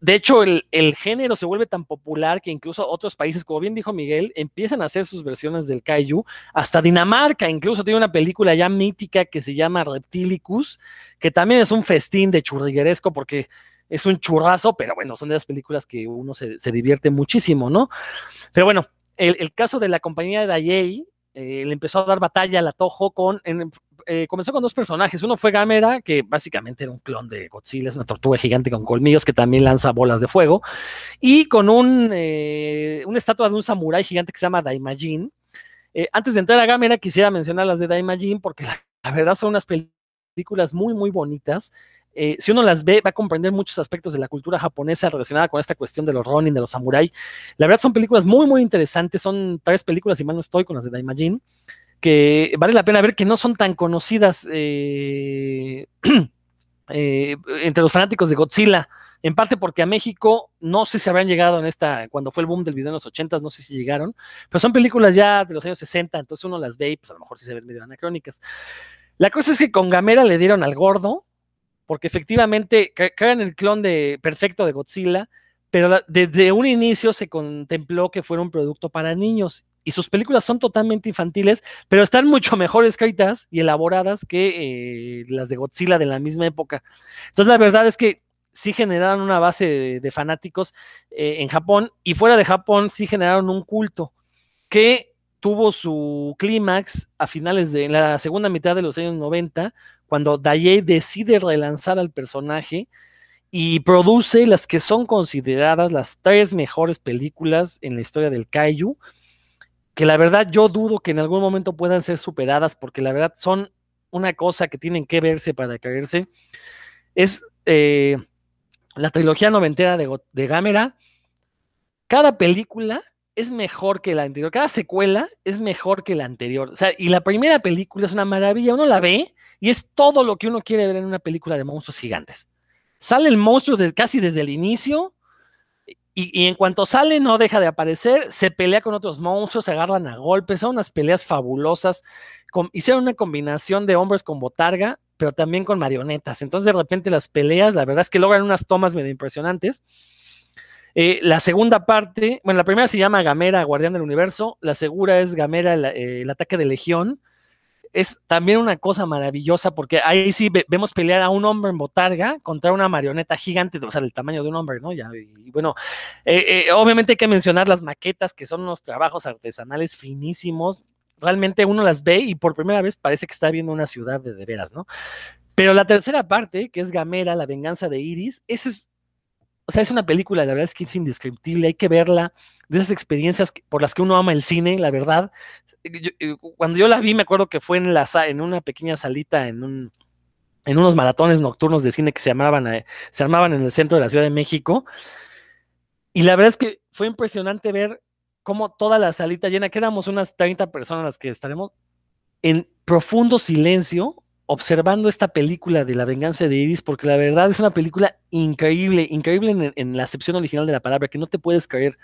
de hecho, el, el, género se vuelve tan popular que incluso otros países, como bien dijo Miguel, empiezan a hacer sus versiones del kaiju. Hasta Dinamarca incluso tiene una película ya mítica que se llama Reptilicus, que también es un festín de churrigueresco porque es un churrazo, pero bueno, son de las películas que uno se, divierte muchísimo, ¿no? Pero bueno, el, caso de la compañía de Dayei, eh, le empezó a dar batalla al Atojo con, eh, comenzó con dos personajes. Uno fue Gamera, que básicamente era un clon de Godzilla, es una tortuga gigante con colmillos que también lanza bolas de fuego, y con un, eh, una estatua de un samurái gigante que se llama Daimajin. Antes de entrar a Gamera, quisiera mencionar las de Daimajin, porque la, verdad son unas películas muy, muy bonitas. Si uno las ve, va a comprender muchos aspectos de la cultura japonesa relacionada con esta cuestión de los Ronin, de los samurai. La verdad son películas muy, muy interesantes. Son tres películas, si mal no estoy, con las de Daimajin que vale la pena ver que no son tan conocidas eh, eh, entre los fanáticos de Godzilla, en parte porque a México no sé si habrán llegado en esta, cuando fue el boom del video en los 80, no sé si llegaron, pero son películas ya de los años 60, entonces uno las ve y pues a lo mejor sí se ven medio anacrónicas. La cosa es que con Gamera le dieron al gordo, porque efectivamente crean el clon de perfecto de Godzilla, pero desde un inicio se contempló que fuera un producto para niños y sus películas son totalmente infantiles, pero están mucho mejor escritas y elaboradas que eh, las de Godzilla de la misma época. Entonces, la verdad es que sí generaron una base de, fanáticos eh, en Japón y fuera de Japón sí generaron un culto que tuvo su clímax a finales de la segunda mitad de los años 90, cuando Daiei decide relanzar al personaje y produce las que son consideradas las tres mejores películas en la historia del kaiju que la verdad yo dudo que en algún momento puedan ser superadas, porque la verdad son una cosa que tienen que verse para caerse. Es eh, la trilogía noventera de, de Gamera. Cada película es mejor que la anterior, cada secuela es mejor que la anterior. O sea, y la primera película es una maravilla, uno la ve y es todo lo que uno quiere ver en una película de monstruos gigantes. Sale el monstruo casi desde el inicio, y, en cuanto sale, no deja de aparecer, se pelea con otros monstruos, se agarran a golpes, son unas peleas fabulosas. hicieron una combinación de hombres con botarga, pero también con marionetas. Entonces, de repente, las peleas, la verdad es que logran unas tomas medio impresionantes. Eh, la segunda parte, bueno, la primera se llama Gamera, Guardián del Universo. La segunda es Gamera, eh, el ataque de Legión es también una cosa maravillosa porque ahí sí vemos pelear a un hombre en botarga contra una marioneta gigante, o sea, del tamaño de un hombre, ¿no? Y, bueno, eh, eh, obviamente hay que mencionar las maquetas, que son unos trabajos artesanales finísimos. Realmente uno las ve y por primera vez parece que está viendo una ciudad de, de veras, ¿no? Pero la tercera parte, que es Gamera, la venganza de Iris, ese es sea, es una película, la verdad es que es indescriptible, hay que verla, de esas experiencias por las que uno ama el cine, la verdad, eh, cuando yo la vi, me acuerdo que fue en, la, en una pequeña salita, en, un, en unos maratones nocturnos de cine que se, llamaban, eh, se armaban en el centro de la Ciudad de México. Y la verdad es que fue impresionante ver cómo toda la salita llena, que éramos unas 30 personas las que estaremos en profundo silencio observando esta película de la venganza de Iris, porque la verdad es una película increíble, increíble en, la acepción original de la palabra, que no te puedes creer.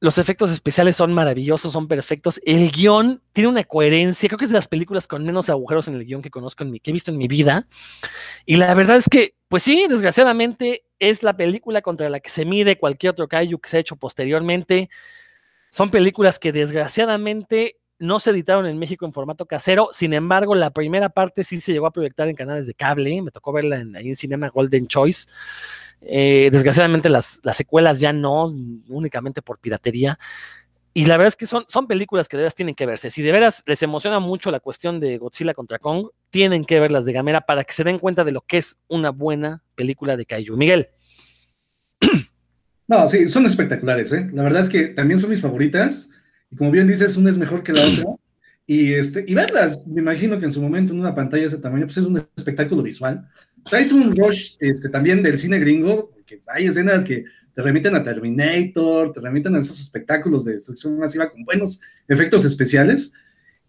Los efectos especiales son maravillosos, son perfectos. El guion tiene una coherencia. Creo que es de las películas con menos agujeros en el guion que conozco, en mi, que he visto en mi vida. Y la verdad es que, pues sí, desgraciadamente es la película contra la que se mide cualquier otro kaiju que se ha hecho posteriormente. Son películas que desgraciadamente no se editaron en México en formato casero. Sin embargo, la primera parte sí se llegó a proyectar en canales de cable. Me tocó verla en, ahí en Cinema Golden Choice. Eh, desgraciadamente las, las, secuelas ya no, únicamente por piratería. Y la verdad es que son, son películas que de veras tienen que verse. Si de veras les emociona mucho la cuestión de Godzilla contra Kong, tienen que ver las de Gamera para que se den cuenta de lo que es una buena película de Kaiju. Miguel. No, sí, son espectaculares, ¿eh? La verdad es que también son mis favoritas. Y como bien dices, una es mejor que la otra. Y, este, y verlas, me imagino que en su momento en una pantalla de ese tamaño, pues es un espectáculo visual. Titan Rush este, también del cine gringo, que hay escenas que te remiten a Terminator, te remiten a esos espectáculos de destrucción masiva con buenos efectos especiales.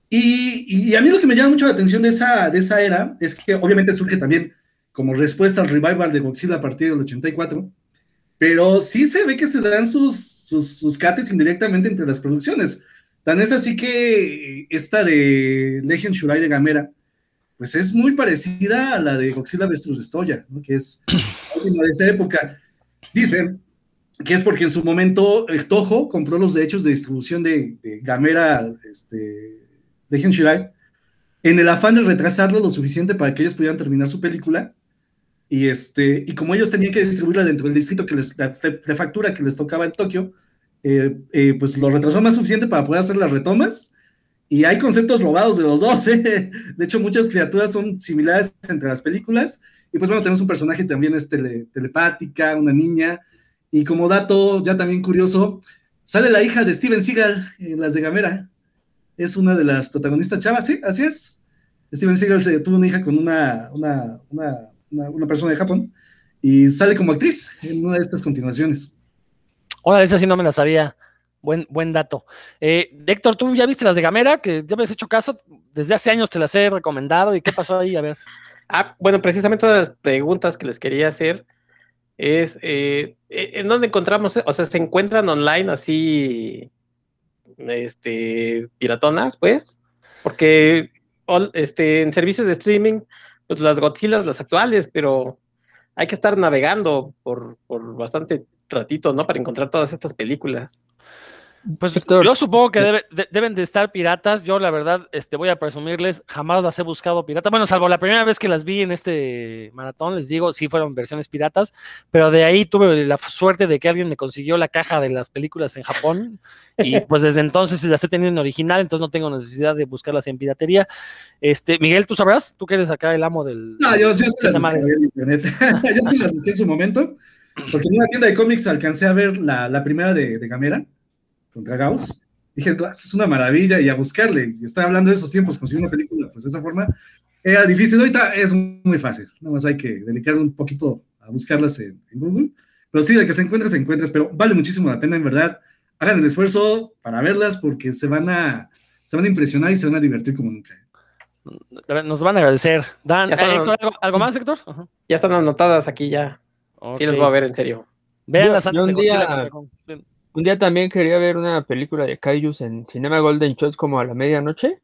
Y, y, a mí lo que me llama mucho la atención de esa, de esa era es que obviamente surge también como respuesta al revival de Godzilla a partir del 84, pero sí se ve que se dan sus, sus, sus cates indirectamente entre las producciones. Tan es así que esta de Legend Shurai de Gamera, pues es muy parecida a la de Godzilla vs. Estoya, ¿no? que es de esa época. Dicen que es porque en su momento el Toho compró los derechos de distribución de, Gamera este, de Henshirai en el afán de retrasarlo lo suficiente para que ellos pudieran terminar su película. Y, este, y como ellos tenían que distribuirla dentro del distrito que les, la prefectura que les tocaba en Tokio, eh, eh, pues lo retrasó más suficiente para poder hacer las retomas y hay conceptos robados de los dos. ¿eh? De hecho, muchas criaturas son similares entre las películas. Y pues bueno, tenemos un personaje también es telepática, una niña. Y como dato ya también curioso, sale la hija de Steven Seagal en las de Gamera. Es una de las protagonistas chavas, sí, así es. Steven Seagal se tuvo una hija con una, una, una persona de Japón y sale como actriz en una de estas continuaciones. Hola, esa sí no me la sabía. Buen, buen dato. Eh, Héctor, ¿tú ya viste las de Gamera? Que ya me has hecho caso. Desde hace años te las he recomendado. ¿Y qué pasó ahí? A ver. Ah, bueno, precisamente una de las preguntas que les quería hacer es, eh, eh, ¿en dónde encontramos? O sea, ¿se encuentran online así, este, piratonas, pues? Porque este, en servicios de streaming, pues las Godzilla, las actuales, pero hay que estar navegando por, por bastante ratito, ¿no? Para encontrar todas estas películas. Pues yo supongo que deben de estar piratas. Yo, la verdad, este, voy a presumirles, jamás las he buscado piratas. Bueno, salvo la primera vez que las vi en este maratón, les digo, sí fueron versiones piratas, pero de ahí tuve la suerte de que alguien me consiguió la caja de las películas en Japón y pues desde entonces las he tenido en original, entonces no tengo necesidad de buscarlas en piratería. Este, Miguel, ¿tú sabrás? ¿Tú que eres acá el amo del... No, yo, sí las yo sí las busqué en su momento, porque en una tienda de cómics alcancé a ver la, la primera de, de Gamera contra Gauss. Dije, es una maravilla y a buscarle. Y estoy hablando de esos tiempos, conseguir una película, pues de esa forma era difícil. Ahorita es muy fácil. Nada más hay que dedicar un poquito a buscarlas en, Google. Pero sí, de que se encuentre, se encuentre. Pero vale muchísimo la pena, en verdad. Hagan el esfuerzo para verlas porque se van a, se van a impresionar y se van a divertir como nunca. Nos van a agradecer. Dan, ¿algo, ¿algo, más, Héctor? Ya están anotadas aquí ya. Sí, los voy a ver en serio. Vean las antes un día también quería ver una película de Kaijus en Cinema Golden Shots como a la medianoche.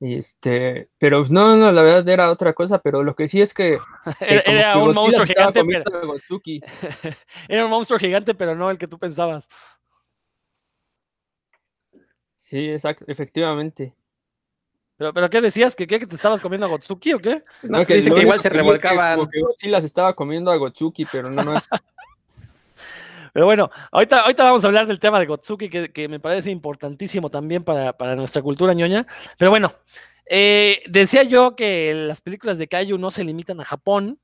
Este, pero no, no, la verdad era otra cosa, pero lo que sí es que, era, un monstruo gigante. era un monstruo gigante, pero no el que tú pensabas. Sí, exacto, efectivamente. ¿Pero, pero qué decías? ¿Que, qué, que te estabas comiendo a Gotsuki o qué? No, que dicen que igual se revolcaban. sí las estaba comiendo a Gotsuki, pero no más. Pero bueno, ahorita, vamos a hablar del tema de Gotsuki, que, me parece importantísimo también para, nuestra cultura ñoña. Pero bueno, eh, decía yo que las películas de Kaiju no se limitan a Japón.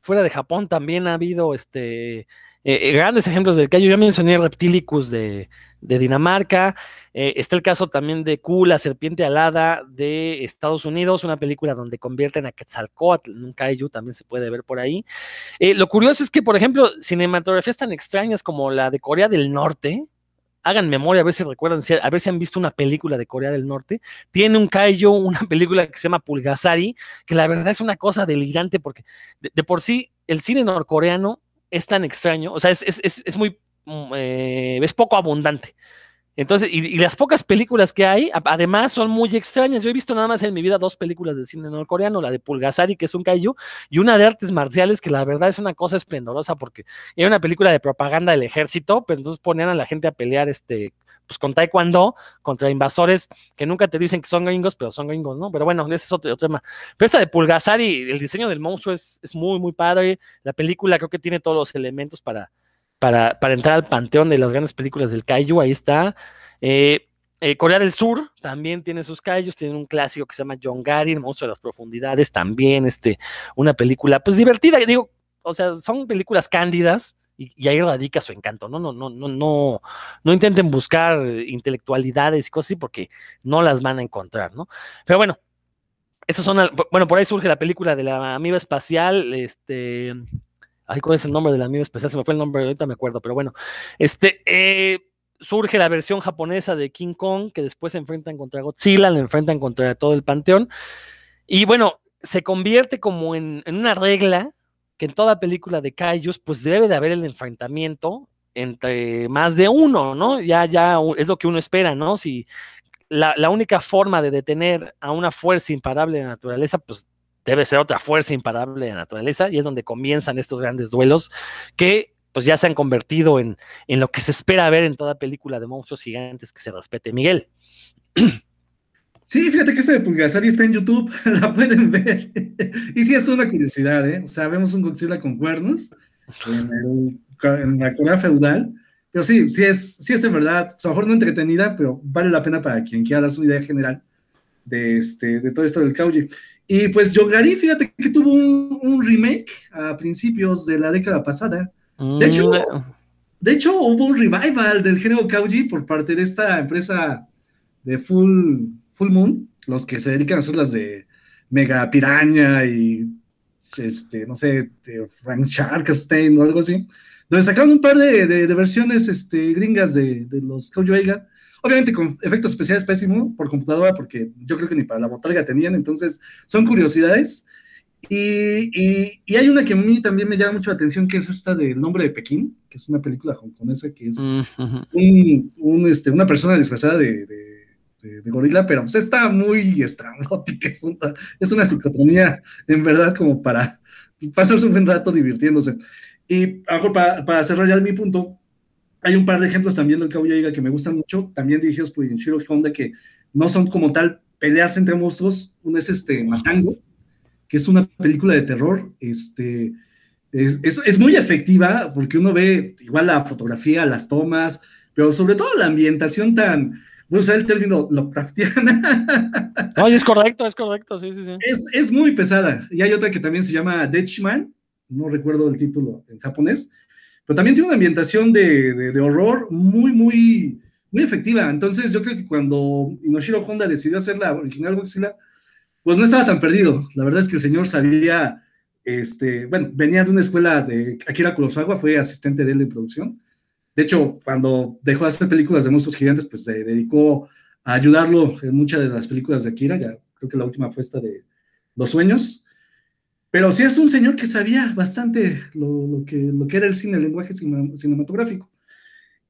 Fuera de Japón también ha habido este, eh, eh, grandes ejemplos del Kaiju. Yo mencioné Reptilicus de Dinamarca. Eh, está el caso también de Q, la serpiente alada de Estados Unidos, una película donde convierten a Quetzalcoatl un kaiju, también se puede ver por ahí. Eh, lo curioso es que, por ejemplo, cinematografías tan extrañas como la de Corea del Norte, hagan memoria, a ver si recuerdan, a ver si han visto una película de Corea del Norte. Tiene un kaiju, una película que se llama Pulgasari, que la verdad es una cosa delirante porque de, por sí el cine norcoreano es tan extraño, o sea, es, es, es muy, mm, eh, es poco abundante. Entonces, y, las pocas películas que hay, además, son muy extrañas. Yo he visto nada más en mi vida dos películas de cine norcoreano, la de Pulgasari, que es un kaiju, y una de artes marciales, que la verdad es una cosa esplendorosa, porque era una película de propaganda del ejército, pero entonces ponían a la gente a pelear este, pues con taekwondo contra invasores que nunca te dicen que son gringos, pero son gringos, ¿no? Pero bueno, ese es otro, tema. Pero esta de Pulgasari, el diseño del monstruo es, es muy, muy padre. La película creo que tiene todos los elementos para para, entrar al panteón de las grandes películas del Kaiju, ahí está. Eh, eh, Corea del Sur también tiene sus kaijus, tienen un clásico que se llama John Gary, el monstruo de las profundidades, también este, una película pues divertida, digo, o sea, son películas cándidas y, ahí radica su encanto, ¿no? No, no, no, no, no intenten buscar intelectualidades y cosas así porque no las van a encontrar, ¿no? Pero bueno, estos son, bueno, por ahí surge la película de la amiga espacial, este, Ay, ¿cuál es el nombre del amigo especial? Se me fue el nombre, ahorita me acuerdo, pero bueno. Este, eh, surge la versión japonesa de King Kong, que después se enfrentan contra Godzilla, le enfrentan contra todo el panteón. Y bueno, se convierte como en, una regla que en toda película de Kaijus, pues debe de haber el enfrentamiento entre más de uno, ¿no? Ya, ya es lo que uno espera, ¿no? Si la, la única forma de detener a una fuerza imparable de la naturaleza, pues debe ser otra fuerza imparable de la naturaleza y es donde comienzan estos grandes duelos que pues ya se han convertido en, en lo que se espera ver en toda película de monstruos gigantes que se respete. Miguel. Sí, fíjate que esta de Pulgasari está en YouTube, la pueden ver. y sí, es una curiosidad, ¿eh? O sea, vemos un Godzilla con cuernos en, la Corea feudal, pero sí, sí es, sí es en verdad, a lo mejor no entretenida, pero vale la pena para quien quiera darse una idea general de, este, de todo esto del Kauji. Y pues Yogari, fíjate que tuvo un, remake a principios de la década pasada. De hecho, mm. de hecho, hubo un revival del género Kauji por parte de esta empresa de Full, Full Moon, los que se dedican a hacer las de Mega Piraña y este, no sé, Frank Sharkstein o algo así, donde sacaron un par de, de, versiones este, gringas de, de los Kauji Eiga, obviamente con efectos especiales pésimos por computadora, porque yo creo que ni para la botarga tenían, entonces son curiosidades. Y, y, y, hay una que a mí también me llama mucho la atención, que es esta del nombre de Pekín, que es una película hongkonesa que es un, un, este, una persona disfrazada de, de, de, gorila, pero pues está muy estrambótica, es una, es una psicotonía en verdad como para pasarse un buen rato divirtiéndose. Y a mejor para, para cerrar ya mi punto, hay un par de ejemplos también del Cabo Diga que me gustan mucho, también dirigidos por Inshiro Honda, que no son como tal peleas entre monstruos. Uno es este Matango, que es una película de terror. Este, es, es, muy efectiva porque uno ve igual la fotografía, las tomas, pero sobre todo la ambientación tan, voy a usar el término Lovecraftiana. Oye, es correcto, es correcto, sí, sí, sí. Es, es, muy pesada. Y hay otra que también se llama Deadman, no recuerdo el título en japonés, pero también tiene una ambientación de, de, horror muy, muy, muy efectiva. Entonces yo creo que cuando Inoshiro Honda decidió hacer la original Godzilla, pues no estaba tan perdido. La verdad es que el señor sabía, este, bueno, venía de una escuela de Akira Kurosawa, fue asistente de él en producción. De hecho, cuando dejó de hacer películas de monstruos gigantes, pues se dedicó a ayudarlo en muchas de las películas de Akira. Ya creo que la última fue esta de Los Sueños. Pero sí es un señor que sabía bastante lo, que, era el cine, el lenguaje cinematográfico.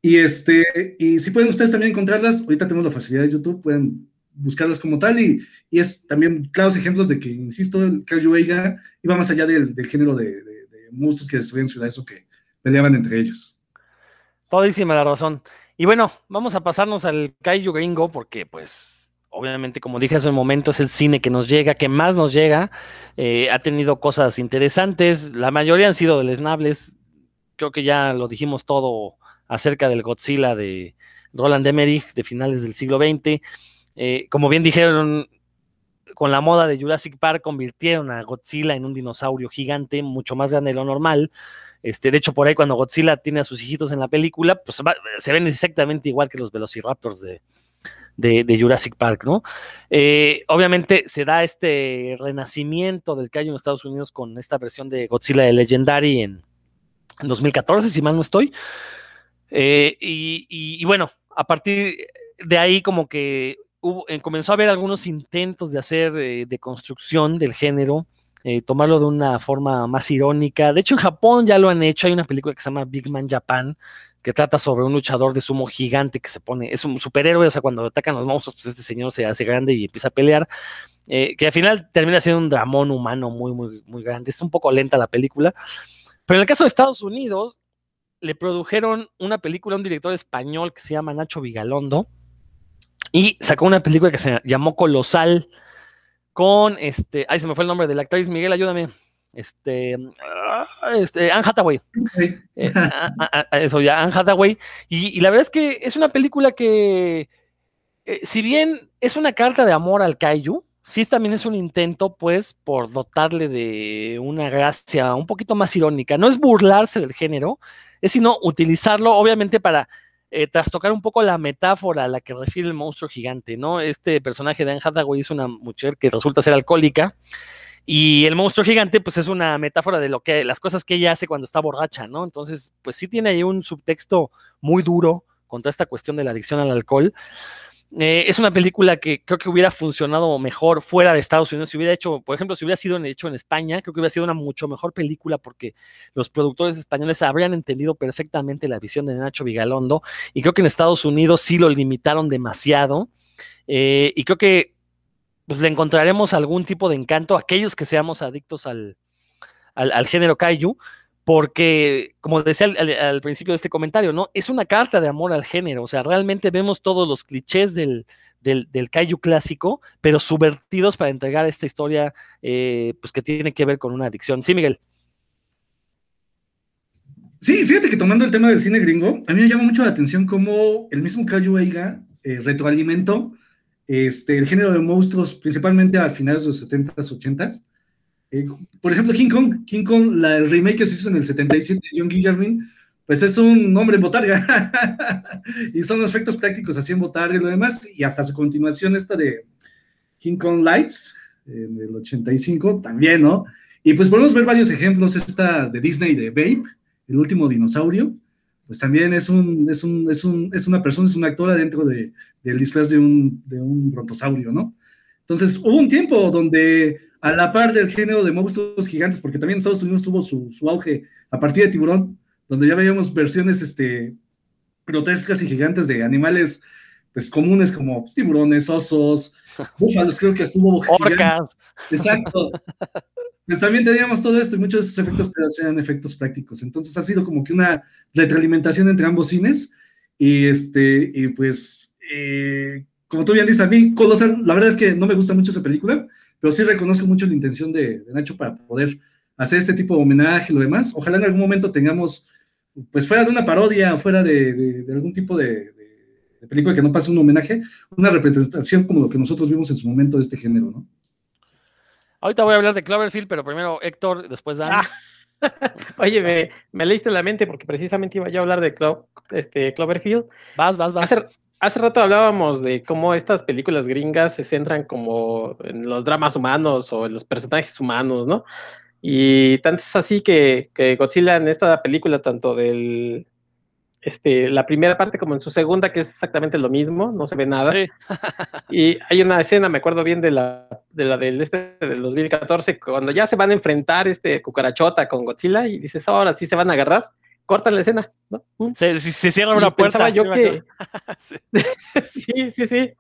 Y, este, y si pueden ustedes también encontrarlas, ahorita tenemos la facilidad de YouTube, pueden buscarlas como tal y, y es también claros ejemplos de que, insisto, el Kaiju Eiga iba más allá del, género de, de, de, monstruos que destruían ciudades o que peleaban entre ellos. Todísima la razón. Y bueno, vamos a pasarnos al Kaiju gringo porque pues obviamente, como dije hace un momento, es el cine que nos llega, que más nos llega. Eh, ha tenido cosas interesantes, la mayoría han sido deleznables. Creo que ya lo dijimos todo acerca del Godzilla de Roland Emmerich de finales del siglo XX. Eh, como bien dijeron, con la moda de Jurassic Park convirtieron a Godzilla en un dinosaurio gigante, mucho más grande de lo normal. Este, de hecho, por ahí cuando Godzilla tiene a sus hijitos en la película, pues se ven exactamente igual que los velociraptors de, de, Jurassic Park, ¿no? Eh, obviamente se da este renacimiento del que hay en Estados Unidos con esta versión de Godzilla de Legendary en, 2014, si mal no estoy. Eh, y, bueno, a partir de ahí como que eh, comenzó a haber algunos intentos de hacer de construcción del género, tomarlo de una forma más irónica. De hecho, en Japón ya lo han hecho, hay una película que se llama Big Man Japan, que trata sobre un luchador de sumo gigante que se pone, es un superhéroe, o sea, cuando atacan los monstruos, pues este señor se hace grande y empieza a pelear, eh, que al final termina siendo un dramón humano muy, muy, muy grande. Es un poco lenta la película, pero en el caso de Estados Unidos, le produjeron una película a un director español que se llama Nacho Vigalondo y sacó una película que se llamó Colosal con este, ay, se me fue el nombre de la actriz, Miguel, ayúdame este, ah, este Anne Hathaway. Eh, eso ya, Anne Hathaway. Y, la verdad es que es una película que, eh, si bien es una carta de amor al kaiju, sí también es un intento, pues, por dotarle de una gracia un poquito más irónica. No es burlarse del género, es sino utilizarlo, obviamente, para eh, trastocar un poco la metáfora a la que refiere el monstruo gigante, ¿no? Este personaje de Anne Hathaway es una mujer que resulta ser alcohólica y el monstruo gigante, pues es una metáfora de lo que, las cosas que ella hace cuando está borracha, ¿no? Entonces, pues sí tiene ahí un subtexto muy duro contra esta cuestión de la adicción al alcohol. Eh, es una película que creo que hubiera funcionado mejor fuera de Estados Unidos. Si hubiera hecho, por ejemplo, si hubiera sido hecho en España, creo que hubiera sido una mucho mejor película porque los productores españoles habrían entendido perfectamente la visión de Nacho Vigalondo. Y creo que en Estados Unidos sí lo limitaron demasiado. Eh, y creo que pues le encontraremos algún tipo de encanto a aquellos que seamos adictos al, al, género kaiju, porque, como decía al, principio de este comentario, ¿no? Es una carta de amor al género, o sea, realmente vemos todos los clichés del, del, kaiju clásico, pero subvertidos para entregar esta historia, eh, pues que tiene que ver con una adicción. Sí, Miguel. Sí, fíjate que tomando el tema del cine gringo, a mí me llama mucho la atención cómo el mismo Caillou Eiga eh, retroalimentó este, el género de monstruos, principalmente a finales de los 70s, 80s. Eh, por ejemplo, King Kong. King Kong, la, el remake que se hizo en el 77 de John Guillermin, pues es un hombre en botarga. y son los efectos prácticos así en botarga y lo demás. Y hasta su continuación, esta de King Kong Lights, en el 85, también, ¿no? Y pues podemos ver varios ejemplos, esta de Disney de Babe, el último dinosaurio, pues también es, un, es, un, es, un, es una persona, es una actora dentro de, del disfraz de un, de un brontosaurio, ¿no? Entonces, hubo un tiempo donde, a la par del género de monstruos gigantes, porque también Estados Unidos tuvo su, su auge a partir de Tiburón, donde ya veíamos versiones este, grotescas y gigantes de animales pues comunes como pues, tiburones, osos, búfalos, creo que estuvo orcas. Exacto. Pues también teníamos todo esto y muchos de esos efectos, pero eran efectos prácticos. Entonces ha sido como que una retroalimentación entre ambos cines. Y este, y pues, eh, como tú bien dices, a mí Colosal, la verdad es que no me gusta mucho esa película, pero sí reconozco mucho la intención de, Nacho para poder hacer este tipo de homenaje y lo demás. Ojalá en algún momento tengamos, pues fuera de una parodia, fuera de, algún tipo de, de película que no pase un homenaje, una representación como lo que nosotros vimos en su momento de este género, ¿no? Ahorita voy a hablar de Cloverfield, pero primero Héctor, después Dan. Ah. Oye, me, me, leíste la mente porque precisamente iba yo a hablar de este, Cloverfield. Vas, vas, vas. Hace, hace, rato hablábamos de cómo estas películas gringas se centran como en los dramas humanos o en los personajes humanos, ¿no? Y tanto es así que, que Godzilla en esta película, tanto del este, la primera parte como en su segunda, que es exactamente lo mismo, no se ve nada. y hay una escena, me acuerdo bien de la, de la del, este, del 2014, cuando ya se van a enfrentar este cucarachota con Godzilla y dices, ahora sí se van a agarrar cortan la escena, ¿no? Se, se, cierra una puerta. Pensaba yo que... sí. sí, sí,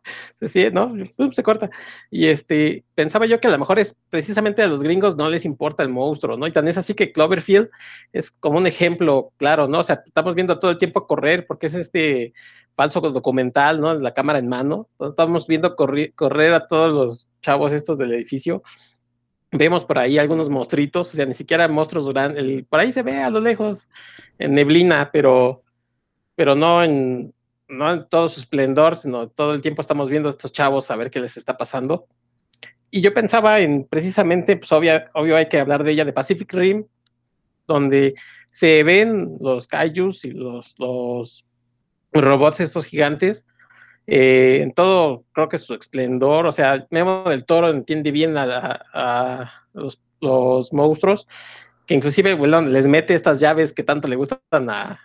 sí, ¿no? Se corta. Y este, pensaba yo que a lo mejor es precisamente a los gringos no les importa el monstruo, ¿no? Y tan es así que Cloverfield es como un ejemplo, claro, ¿no? O sea, estamos viendo todo el tiempo correr porque es este falso documental, ¿no? La cámara en mano. Estamos viendo correr a todos los chavos estos del edificio vemos por ahí algunos monstruitos, o sea, ni siquiera monstruos grandes, por ahí se ve a lo lejos en neblina, pero, pero no en, no en todo su esplendor, sino todo el tiempo estamos viendo a estos chavos a ver qué les está pasando. Y yo pensaba en precisamente, pues obvio, obvio hay que hablar de ella, de Pacific Rim, donde se ven los kaijus y los, los robots estos gigantes, eh, en todo, creo que su esplendor, o sea, Memo del Toro entiende bien a, los, monstruos, que inclusive les mete estas llaves que tanto le gustan a,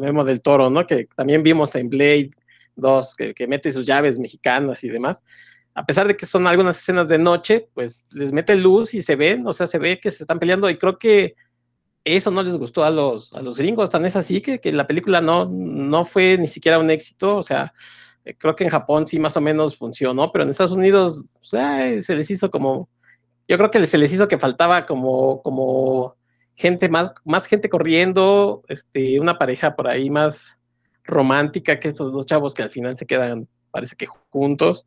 Memo del Toro, ¿no? Que también vimos en Blade 2, que, mete sus llaves mexicanas y demás. A pesar de que son algunas escenas de noche, pues les mete luz y se ven, o sea, se ve que se están peleando y creo que eso no les gustó a los, a los gringos, tan es así que, que la película no, no fue ni siquiera un éxito, o sea, eh, creo que en Japón sí más o menos funcionó, pero en Estados Unidos pues, se les hizo como, yo creo que se les hizo que faltaba como, como gente más, más gente corriendo, este, una pareja por ahí más romántica que estos dos chavos que al final se quedan, parece que juntos.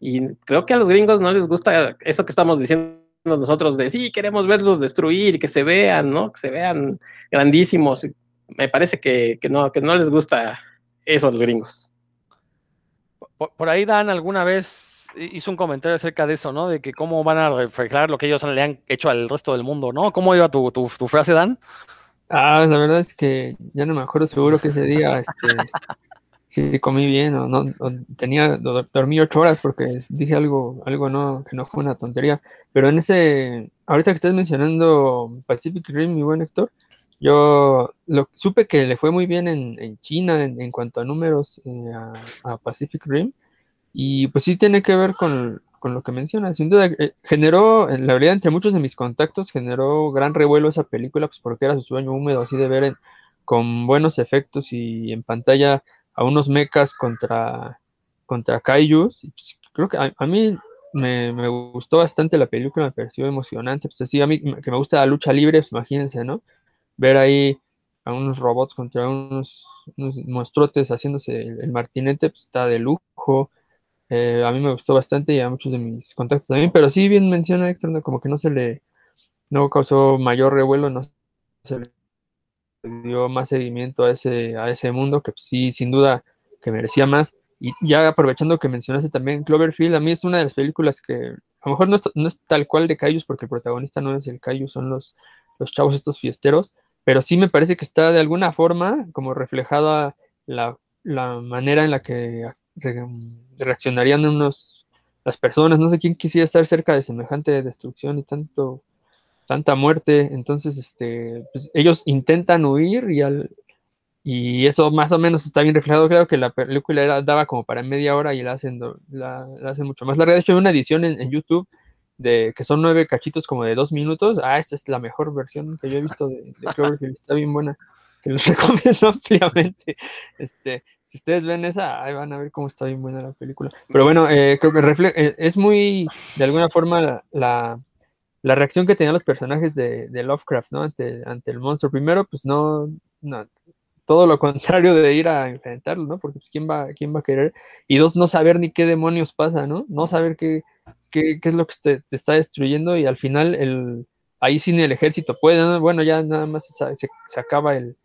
Y creo que a los gringos no les gusta eso que estamos diciendo nosotros de sí, queremos verlos destruir, que se vean, ¿no? Que se vean grandísimos. Me parece que, que no, que no les gusta eso a los gringos. Por, ahí Dan alguna vez hizo un comentario acerca de eso, ¿no? De que cómo van a reflejar lo que ellos le han hecho al resto del mundo, ¿no? ¿Cómo iba tu, tu, frase, Dan? Ah, la verdad es que ya no me acuerdo seguro que ese día este, si comí bien o no, tenía, dormí ocho horas porque dije algo, algo no, que no fue una tontería. Pero en ese, ahorita que estás mencionando Pacific Rim, mi buen Héctor, yo lo, supe que le fue muy bien en, China en, cuanto a números eh, a, Pacific Rim. Y pues sí tiene que ver con, lo que mencionas. Sin duda, eh, generó, en la verdad, entre muchos de mis contactos, generó gran revuelo esa película, pues porque era su sueño húmedo, así de ver con buenos efectos y en pantalla a unos mechas contra, contra Kaijus. Pues, creo que a, mí me, gustó bastante la película, me pareció emocionante. Pues así, a mí que me gusta la lucha libre, pues imagínense, ¿no? Ver ahí a unos robots contra unos, monstruotes haciéndose el, martinete, pues está de lujo. Eh, a mí me gustó bastante y a muchos de mis contactos también, pero sí bien menciona Héctor, como que no se le, no causó mayor revuelo, no se le dio más seguimiento a ese, a ese mundo que sí, sin duda, que merecía más. Y ya aprovechando que mencionaste también Cloverfield, a mí es una de las películas que a lo mejor no es, no es tal cual de Cayus, porque el protagonista no es el Cayus, son los, los chavos estos fiesteros, pero sí me parece que está de alguna forma como reflejada la, la manera en la que reaccionarían unos, las personas. No sé quién quisiera estar cerca de semejante destrucción y tanto, tanta muerte. Entonces, este, pues, ellos intentan huir y al, y eso más o menos está bien reflejado. Creo que la película era, daba como para media hora y la hacen, la, hacen mucho más larga. De hecho, hay una edición en, YouTube de que son nueve cachitos como de dos minutos. Ah, esta es la mejor versión que yo he visto de, de Cloverfield. Está bien buena. Que los recomiendo ampliamente. Este, si ustedes ven esa, ahí van a ver cómo está bien buena la película. Pero bueno, eh, creo que refleja, eh, es muy, de alguna forma, la, la, reacción que tenían los personajes de, de Lovecraft, ¿no? Ante, ante el monstruo. Primero, pues no, no todo lo contrario de ir a enfrentarlo, ¿no? Porque pues, ¿quién va, quién va a querer? Y dos, no saber ni qué demonios pasa, ¿no? No saber qué, qué, qué es lo que te, te, está destruyendo y al final el, ahí sin el ejército puede, ¿no? Bueno, ya nada más se, se, acaba el,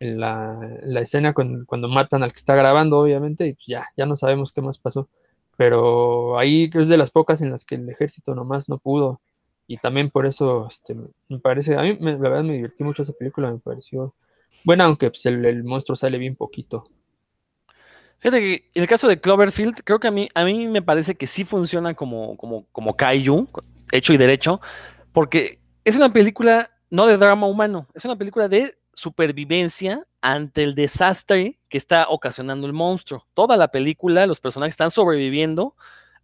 la, la, escena cuando matan al que está grabando, obviamente, y pues ya, ya no sabemos qué más pasó. Pero ahí es de las pocas en las que el ejército nomás no pudo. Y también por eso este, me parece, a mí me, la verdad me divertí mucho esa película, me pareció bueno, aunque pues, el, monstruo sale bien poquito. Fíjate que el caso de Cloverfield, creo que a mí, a mí me parece que sí funciona como, como, como Kaiju, hecho y derecho, porque es una película no de drama humano, es una película de supervivencia ante el desastre que está ocasionando el monstruo. Toda la película, los personajes están sobreviviendo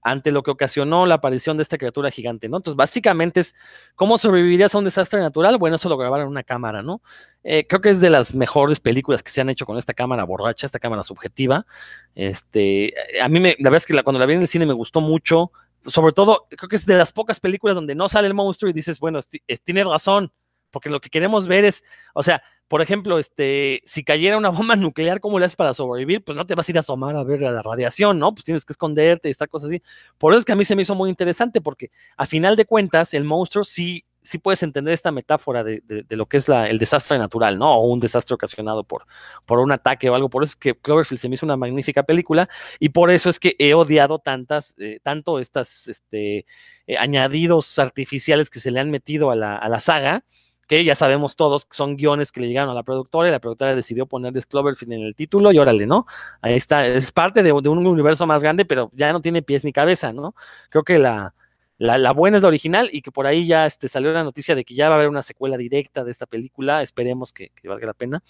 ante lo que ocasionó la aparición de esta criatura gigante, ¿no? Entonces, básicamente es cómo sobrevivirías a un desastre natural. Bueno, eso lo grabaron en una cámara, ¿no? Eh, creo que es de las mejores películas que se han hecho con esta cámara borracha, esta cámara subjetiva. Este, a mí, me, la verdad es que cuando la vi en el cine me gustó mucho. Sobre todo, creo que es de las pocas películas donde no sale el monstruo y dices, bueno, tiene razón, porque lo que queremos ver es, o sea, por ejemplo, este, si cayera una bomba nuclear, ¿cómo le haces para sobrevivir? Pues no te vas a ir a asomar a ver la radiación, ¿no? Pues tienes que esconderte y estas cosas así. Por eso es que a mí se me hizo muy interesante, porque a final de cuentas, el monstruo sí, sí puedes entender esta metáfora de, lo que es el desastre natural, ¿no? O un desastre ocasionado por, por un ataque o algo. Por eso es que Cloverfield se me hizo una magnífica película y por eso es que he odiado tantas, eh, tanto estas este, eh, añadidos artificiales que se le han metido a la, a la saga que ya sabemos todos que son guiones que le llegaron a la productora y la productora decidió poner Cloverfield en el título y órale, ¿no? Ahí está, es parte de, un universo más grande, pero ya no tiene pies ni cabeza, ¿no? Creo que la, la, buena es la original y que por ahí ya este, salió la noticia de que ya va a haber una secuela directa de esta película, esperemos que, que valga la pena.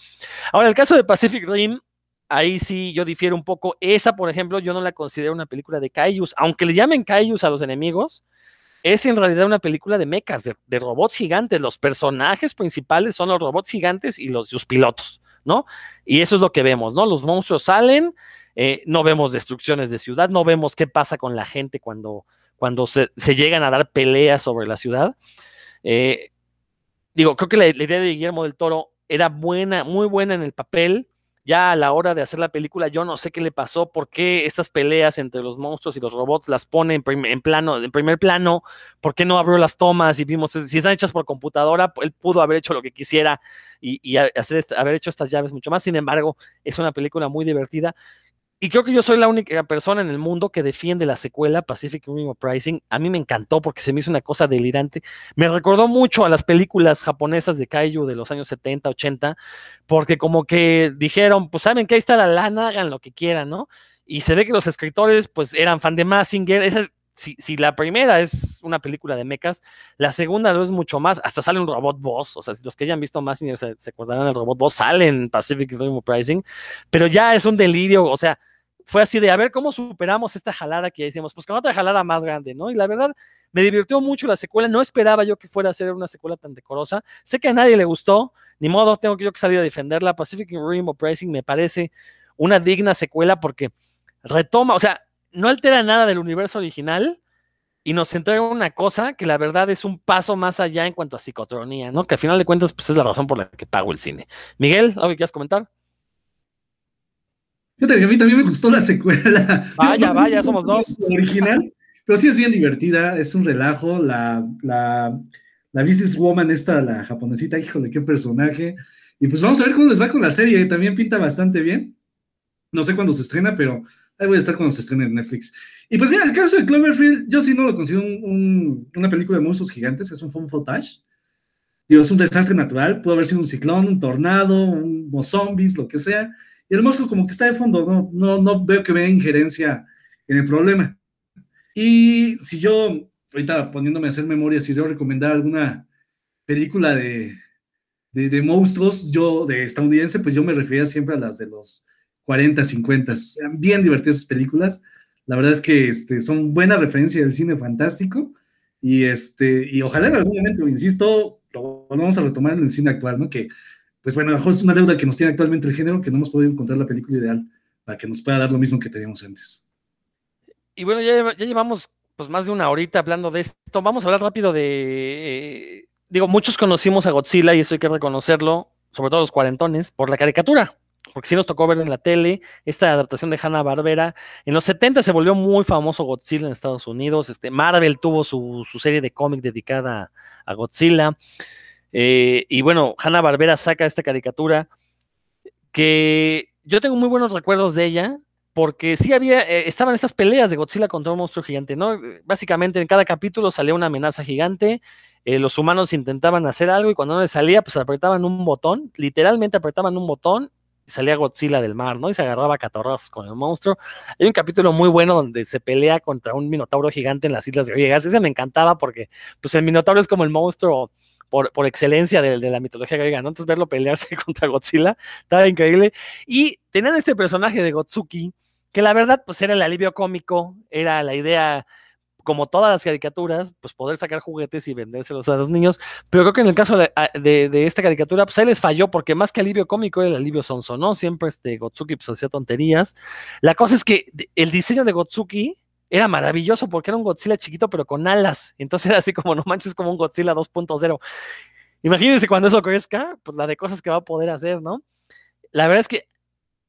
Ahora, el caso de Pacific Rim, ahí sí yo difiero un poco. Esa, por ejemplo, yo no la considero una película de Kaijus, aunque le llamen Kaijus a los enemigos, es en realidad una película de mechas, de, robots gigantes. Los personajes principales son los robots gigantes y los, pilotos, ¿no? Y eso es lo que vemos, ¿no? Los monstruos salen, eh, no vemos destrucciones de ciudad, no vemos qué pasa con la gente cuando, cuando se, llegan a dar peleas sobre la ciudad. Eh, digo, creo que la, la idea de Guillermo del Toro era buena, muy buena en el papel ya a la hora de hacer la película, yo no sé qué le pasó, por qué estas peleas entre los monstruos y los robots las pone en, plano, en primer plano, por qué no abrió las tomas y vimos, si están hechas por computadora, él pudo haber hecho lo que quisiera y, y hacer, haber hecho estas llaves mucho más. Sin embargo, es una película muy divertida y creo que yo soy la única persona en el mundo que defiende la secuela Pacific Rim Uprising. A mí me encantó porque se me hizo una cosa delirante. Me recordó mucho a las películas japonesas de Kaiju de los años 70, 80, porque como que dijeron, pues saben que ahí está la lana, hagan lo que quieran, ¿no? Y se ve que los escritores pues eran fan de Massinger. Esa, si, si, la primera es una película de mechas, la segunda no es mucho más, hasta sale un robot boss, o sea, los que hayan visto Massinger se, acordarán del robot boss, salen Pacific Rim Uprising, pero ya es un delirio, o sea, fue así de a ver cómo superamos esta jalada que decíamos, pues con otra jalada más grande, ¿no? Y la verdad, me divirtió mucho la secuela, no esperaba yo que fuera a ser una secuela tan decorosa, sé que a nadie le gustó, ni modo, tengo que yo que salir a defenderla, Pacific Rim Uprising me parece una digna secuela porque retoma, o sea, no altera nada del universo original y nos entrega una cosa que la verdad es un paso más allá en cuanto a psicotronía, ¿no? Que al final de cuentas, pues es la razón por la que pago el cine. Miguel, ¿algo que quieras comentar? Fíjate que a mí también me gustó la secuela. Vaya, vaya, somos dos. Original, pero sí es bien divertida, es un relajo. La, la, la businesswoman esta, la japonesita, híjole, qué personaje. Y pues vamos a ver cómo les va con la serie, también pinta bastante bien. No sé cuándo se estrena, pero ahí voy a estar cuando se estrene en Netflix. Y pues mira, el caso de Cloverfield, yo sí no lo considero una película de monstruos gigantes, es un fun footage. Digo, es un desastre natural, puede haber sido un ciclón, un tornado, unos zombies, lo que sea. Y el monstruo como que está de fondo, no, no, no veo que vea injerencia en el problema. Y si yo, ahorita poniéndome a hacer memoria, si yo recomendara alguna película de, de, monstruos, yo, de estadounidense, pues yo me refería siempre a las de los 40, 50, sean bien divertidas esas películas. La verdad es que este, son buena referencia del cine fantástico y, este, y ojalá en algún momento, insisto, lo vamos a retomar en el cine actual, ¿no? Que, pues bueno, mejor es una deuda que nos tiene actualmente el género, que no hemos podido encontrar la película ideal para que nos pueda dar lo mismo que teníamos antes. Y bueno, ya, llevamos pues más de una horita hablando de esto. Vamos a hablar rápido de... Eh, digo, muchos conocimos a Godzilla y eso hay que reconocerlo, sobre todo los cuarentones, por la caricatura porque sí nos tocó ver en la tele esta adaptación de Hanna Barbera. En los 70 se volvió muy famoso Godzilla en Estados Unidos. Este, Marvel tuvo su, serie de cómic dedicada a Godzilla. Eh, y bueno, Hanna Barbera saca esta caricatura que yo tengo muy buenos recuerdos de ella. Porque sí había, eh, estaban estas peleas de Godzilla contra un monstruo gigante, ¿no? Básicamente en cada capítulo salía una amenaza gigante, eh, los humanos intentaban hacer algo y cuando no les salía, pues apretaban un botón, literalmente apretaban un botón salía Godzilla del mar, ¿no? Y se agarraba catorrazos con el monstruo. Hay un capítulo muy bueno donde se pelea contra un minotauro gigante en las Islas Griegas. Ese me encantaba porque, pues, el minotauro es como el monstruo por, por excelencia de, de, la mitología griega, ¿no? Entonces, verlo pelearse contra Godzilla estaba increíble. Y tenían este personaje de Gotsuki, que la verdad, pues, era el alivio cómico, era la idea como todas las caricaturas, pues poder sacar juguetes y vendérselos a los niños. Pero creo que en el caso de, esta caricatura, pues les falló, porque más que alivio cómico era el alivio sonso, ¿no? Siempre este Gotsuki pues hacía tonterías. La cosa es que el diseño de Gotsuki era maravilloso porque era un Godzilla chiquito, pero con alas. Entonces era así como, no manches, como un Godzilla 2.0. Imagínense cuando eso crezca, pues la de cosas que va a poder hacer, ¿no? La verdad es que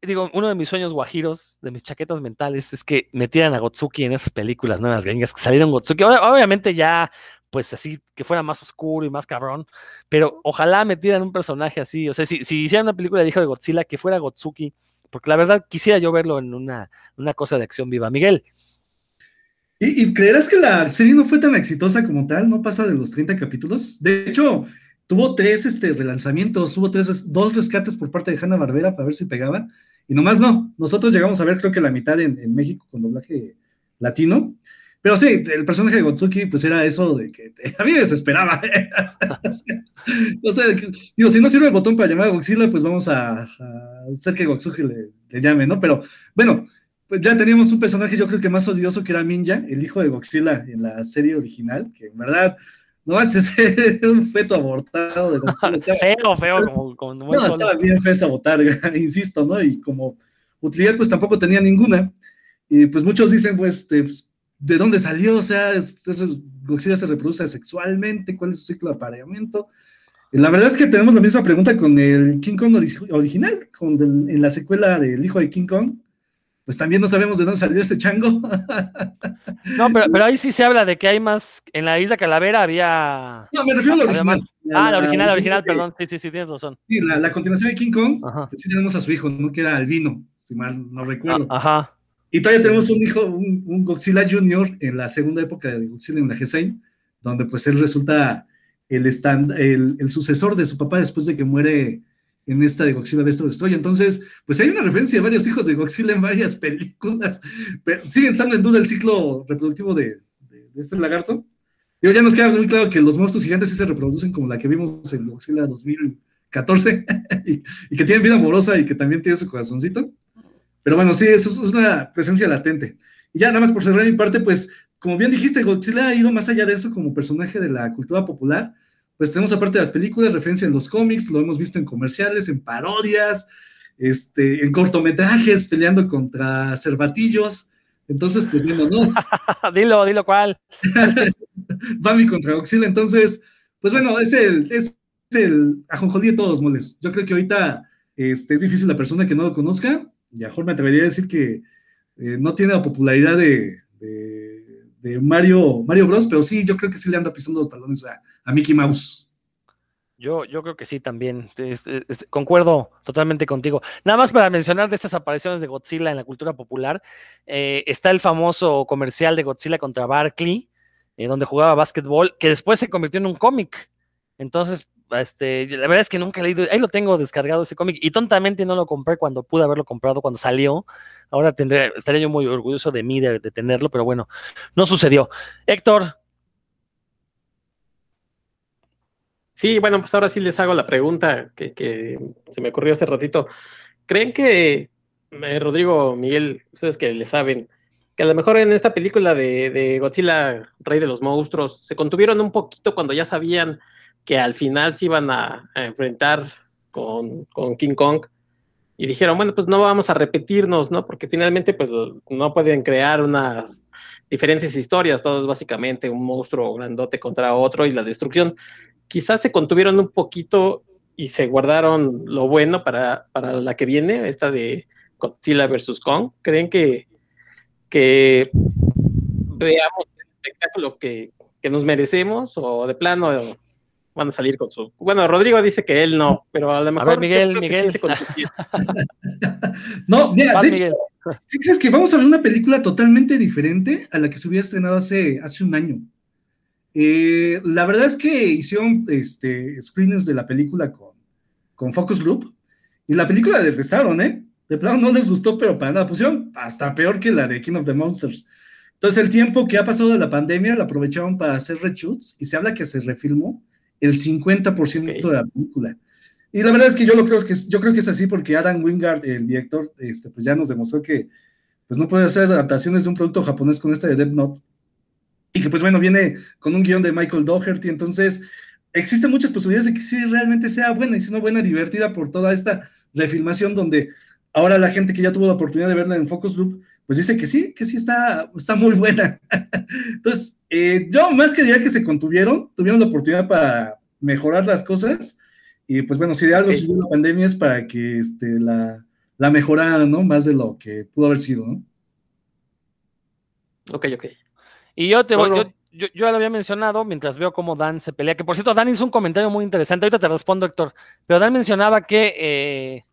digo, uno de mis sueños guajiros, de mis chaquetas mentales, es que metieran a Gotsuki en esas películas nuevas gringas, que salieron Gotsuki. Obviamente ya, pues así, que fuera más oscuro y más cabrón, pero ojalá metieran un personaje así. O sea, si, si hicieran una película de hijo de Godzilla, que fuera Gotsuki, porque la verdad quisiera yo verlo en una, una cosa de acción viva. Miguel. ¿Y, ¿Y, creerás que la serie no fue tan exitosa como tal? ¿No pasa de los 30 capítulos? De hecho, tuvo tres este, relanzamientos, tuvo tres, dos rescates por parte de Hanna Barbera para ver si pegaban y nomás no, nosotros llegamos a ver creo que la mitad en, México con doblaje latino, pero sí, el personaje de Gotsuki pues era eso de que a mí me desesperaba. o sea, digo, si no sirve el botón para llamar a Godzilla, pues vamos a, hacer que Gotsuki le, llame, ¿no? Pero bueno, pues ya teníamos un personaje yo creo que más odioso que era Minja, el hijo de Godzilla en la serie original, que en verdad no manches, era un feto abortado de feo, feo, como, No, estaba bien feo esa botarga, insisto, ¿no? Y como utilidad, pues tampoco tenía ninguna. Y pues muchos dicen, pues, este, pues ¿de dónde salió? O sea, Godzilla se reproduce sexualmente, ¿cuál es su ciclo de apareamiento? La verdad es que tenemos la misma pregunta con el King Kong original, con en la secuela del hijo de King Kong, pues también no sabemos de dónde salió ese chango. No, pero, ahí sí se habla de que hay más. En la isla Calavera había. No, me refiero a la original. ah, la original, la original, perdón. Sí, sí, sí, tienes razón. Sí, la, continuación de King Kong, pues sí tenemos a su hijo, ¿no? Que era albino, si mal no recuerdo. Ah, ajá. Y todavía tenemos un hijo, un, Godzilla Junior en la segunda época de Godzilla en la G6, donde pues él resulta el, stand, el, el sucesor de su papá después de que muere en esta de Godzilla Destro Destroy. Entonces, pues hay una referencia de varios hijos de Godzilla en varias películas, pero siguen estando en duda el ciclo reproductivo de, este lagarto. Digo, ya nos queda muy claro que los monstruos gigantes sí se reproducen como la que vimos en Godzilla 2014 y, que tienen vida amorosa y que también tiene su corazoncito. Pero bueno, sí, eso es una presencia latente. Y ya nada más por cerrar mi parte, pues, como bien dijiste, Godzilla ha ido más allá de eso como personaje de la cultura popular pues tenemos aparte de las películas, referencia en los cómics, lo hemos visto en comerciales, en parodias, este, en cortometrajes, peleando contra cervatillos. Entonces, pues viéndonos. dilo, dilo cuál. Bambi contra Godzilla. Entonces, pues bueno, es el, es el ajonjolí de todos moles. Yo creo que ahorita este, es difícil la persona que no lo conozca, y a mejor me atrevería a decir que eh, no tiene la popularidad de, de Mario, Mario Bros, pero sí, yo creo que sí le anda pisando los talones a, Mickey Mouse. Yo, yo creo que sí también. concuerdo totalmente contigo. Nada más para mencionar de estas apariciones de Godzilla en la cultura popular, eh, está el famoso comercial de Godzilla contra Barkley, eh, donde jugaba básquetbol, que después se convirtió en un cómic. Entonces, este, la verdad es que nunca he leído, ahí lo tengo descargado ese cómic y tontamente no lo compré cuando pude haberlo comprado cuando salió. Ahora tendré, estaría yo muy orgulloso de mí de, tenerlo, pero bueno, no sucedió. Héctor, Sí, bueno, pues ahora sí les hago la pregunta que, se me ocurrió hace ratito. ¿Creen que, eh, Rodrigo, Miguel, ustedes que le saben, que a lo mejor en esta película de, Godzilla, Rey de los Monstruos, se contuvieron un poquito cuando ya sabían que al final se iban a, enfrentar con, con, King Kong y dijeron, bueno, pues no vamos a repetirnos, ¿no? Porque finalmente, pues no pueden crear unas diferentes historias, todo es básicamente un monstruo grandote contra otro y la destrucción quizás se contuvieron un poquito y se guardaron lo bueno para, la que viene, esta de Godzilla vs. Kong. ¿Creen que, que veamos el espectáculo que, nos merecemos o de plano van a salir con su... Bueno, Rodrigo dice que él no, pero a lo mejor... A ver, Miguel, Miguel. se no, mira, de hecho, ¿qué crees que vamos a ver una película totalmente diferente a la que se hubiera estrenado hace, hace un año? Eh, la verdad es que hicieron este, screenings de la película con, con Focus Group y la película la detestaron, ¿eh? De plano no les gustó, pero para nada. Pusieron hasta peor que la de King of the Monsters. Entonces, el tiempo que ha pasado de la pandemia lo aprovecharon para hacer reshoots y se habla que se refilmó el 50% de la película. Y la verdad es que yo lo creo que yo creo que es así porque Adam Wingard, el director, este, pues ya nos demostró que pues no puede hacer adaptaciones de un producto japonés con esta de Dead Note y que pues bueno, viene con un guion de Michael Doherty, entonces existen muchas posibilidades de que sí realmente sea buena y si no buena, divertida por toda esta refilmación donde ahora la gente que ya tuvo la oportunidad de verla en Focus Group, pues dice que sí, que sí está, está muy buena. Entonces, eh, yo más que diría que se contuvieron, tuvieron la oportunidad para mejorar las cosas y pues bueno, si de algo sirvió la pandemia es para que este, la, la mejoraran, ¿no? Más de lo que pudo haber sido, ¿no? Ok, ok. Y yo te voy, yo, yo, lo había mencionado mientras veo cómo Dan se pelea, que por cierto, Dan hizo un comentario muy interesante, ahorita te respondo, Héctor, pero Dan mencionaba que eh,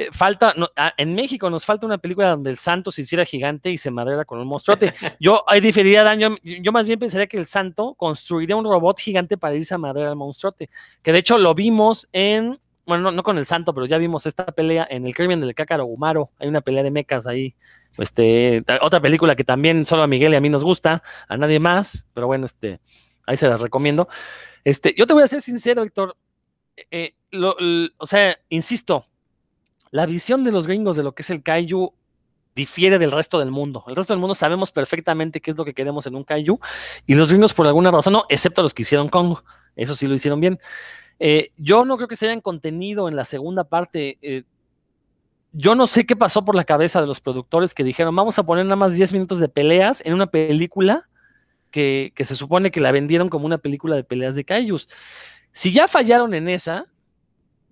eh, falta, en México nos falta una película donde el santo se hiciera gigante y se madera con un monstruote. Yo ahí diferiría, Dan, yo, más bien pensaría que el santo construiría un robot gigante para irse a madera al monstruote, que de hecho lo vimos en, bueno, no, con el santo, pero ya vimos esta pelea en el crimen del Cácaro Gumaro, hay una pelea de mecas ahí este, otra película que también solo a Miguel y a mí nos gusta, a nadie más, pero bueno, este, ahí se las recomiendo. Este, yo te voy a ser sincero, Héctor. Eh, o sea, insisto, la visión de los gringos de lo que es el kaiju difiere del resto del mundo. El resto del mundo sabemos perfectamente qué es lo que queremos en un kaiju y los gringos por alguna razón no, excepto los que hicieron Kong. Eso sí lo hicieron bien. Eh, yo no creo que se hayan contenido en la segunda parte. Eh, yo no sé qué pasó por la cabeza de los productores que dijeron, vamos a poner nada más 10 minutos de peleas en una película que, se supone que la vendieron como una película de peleas de kaijus. Si ya fallaron en esa,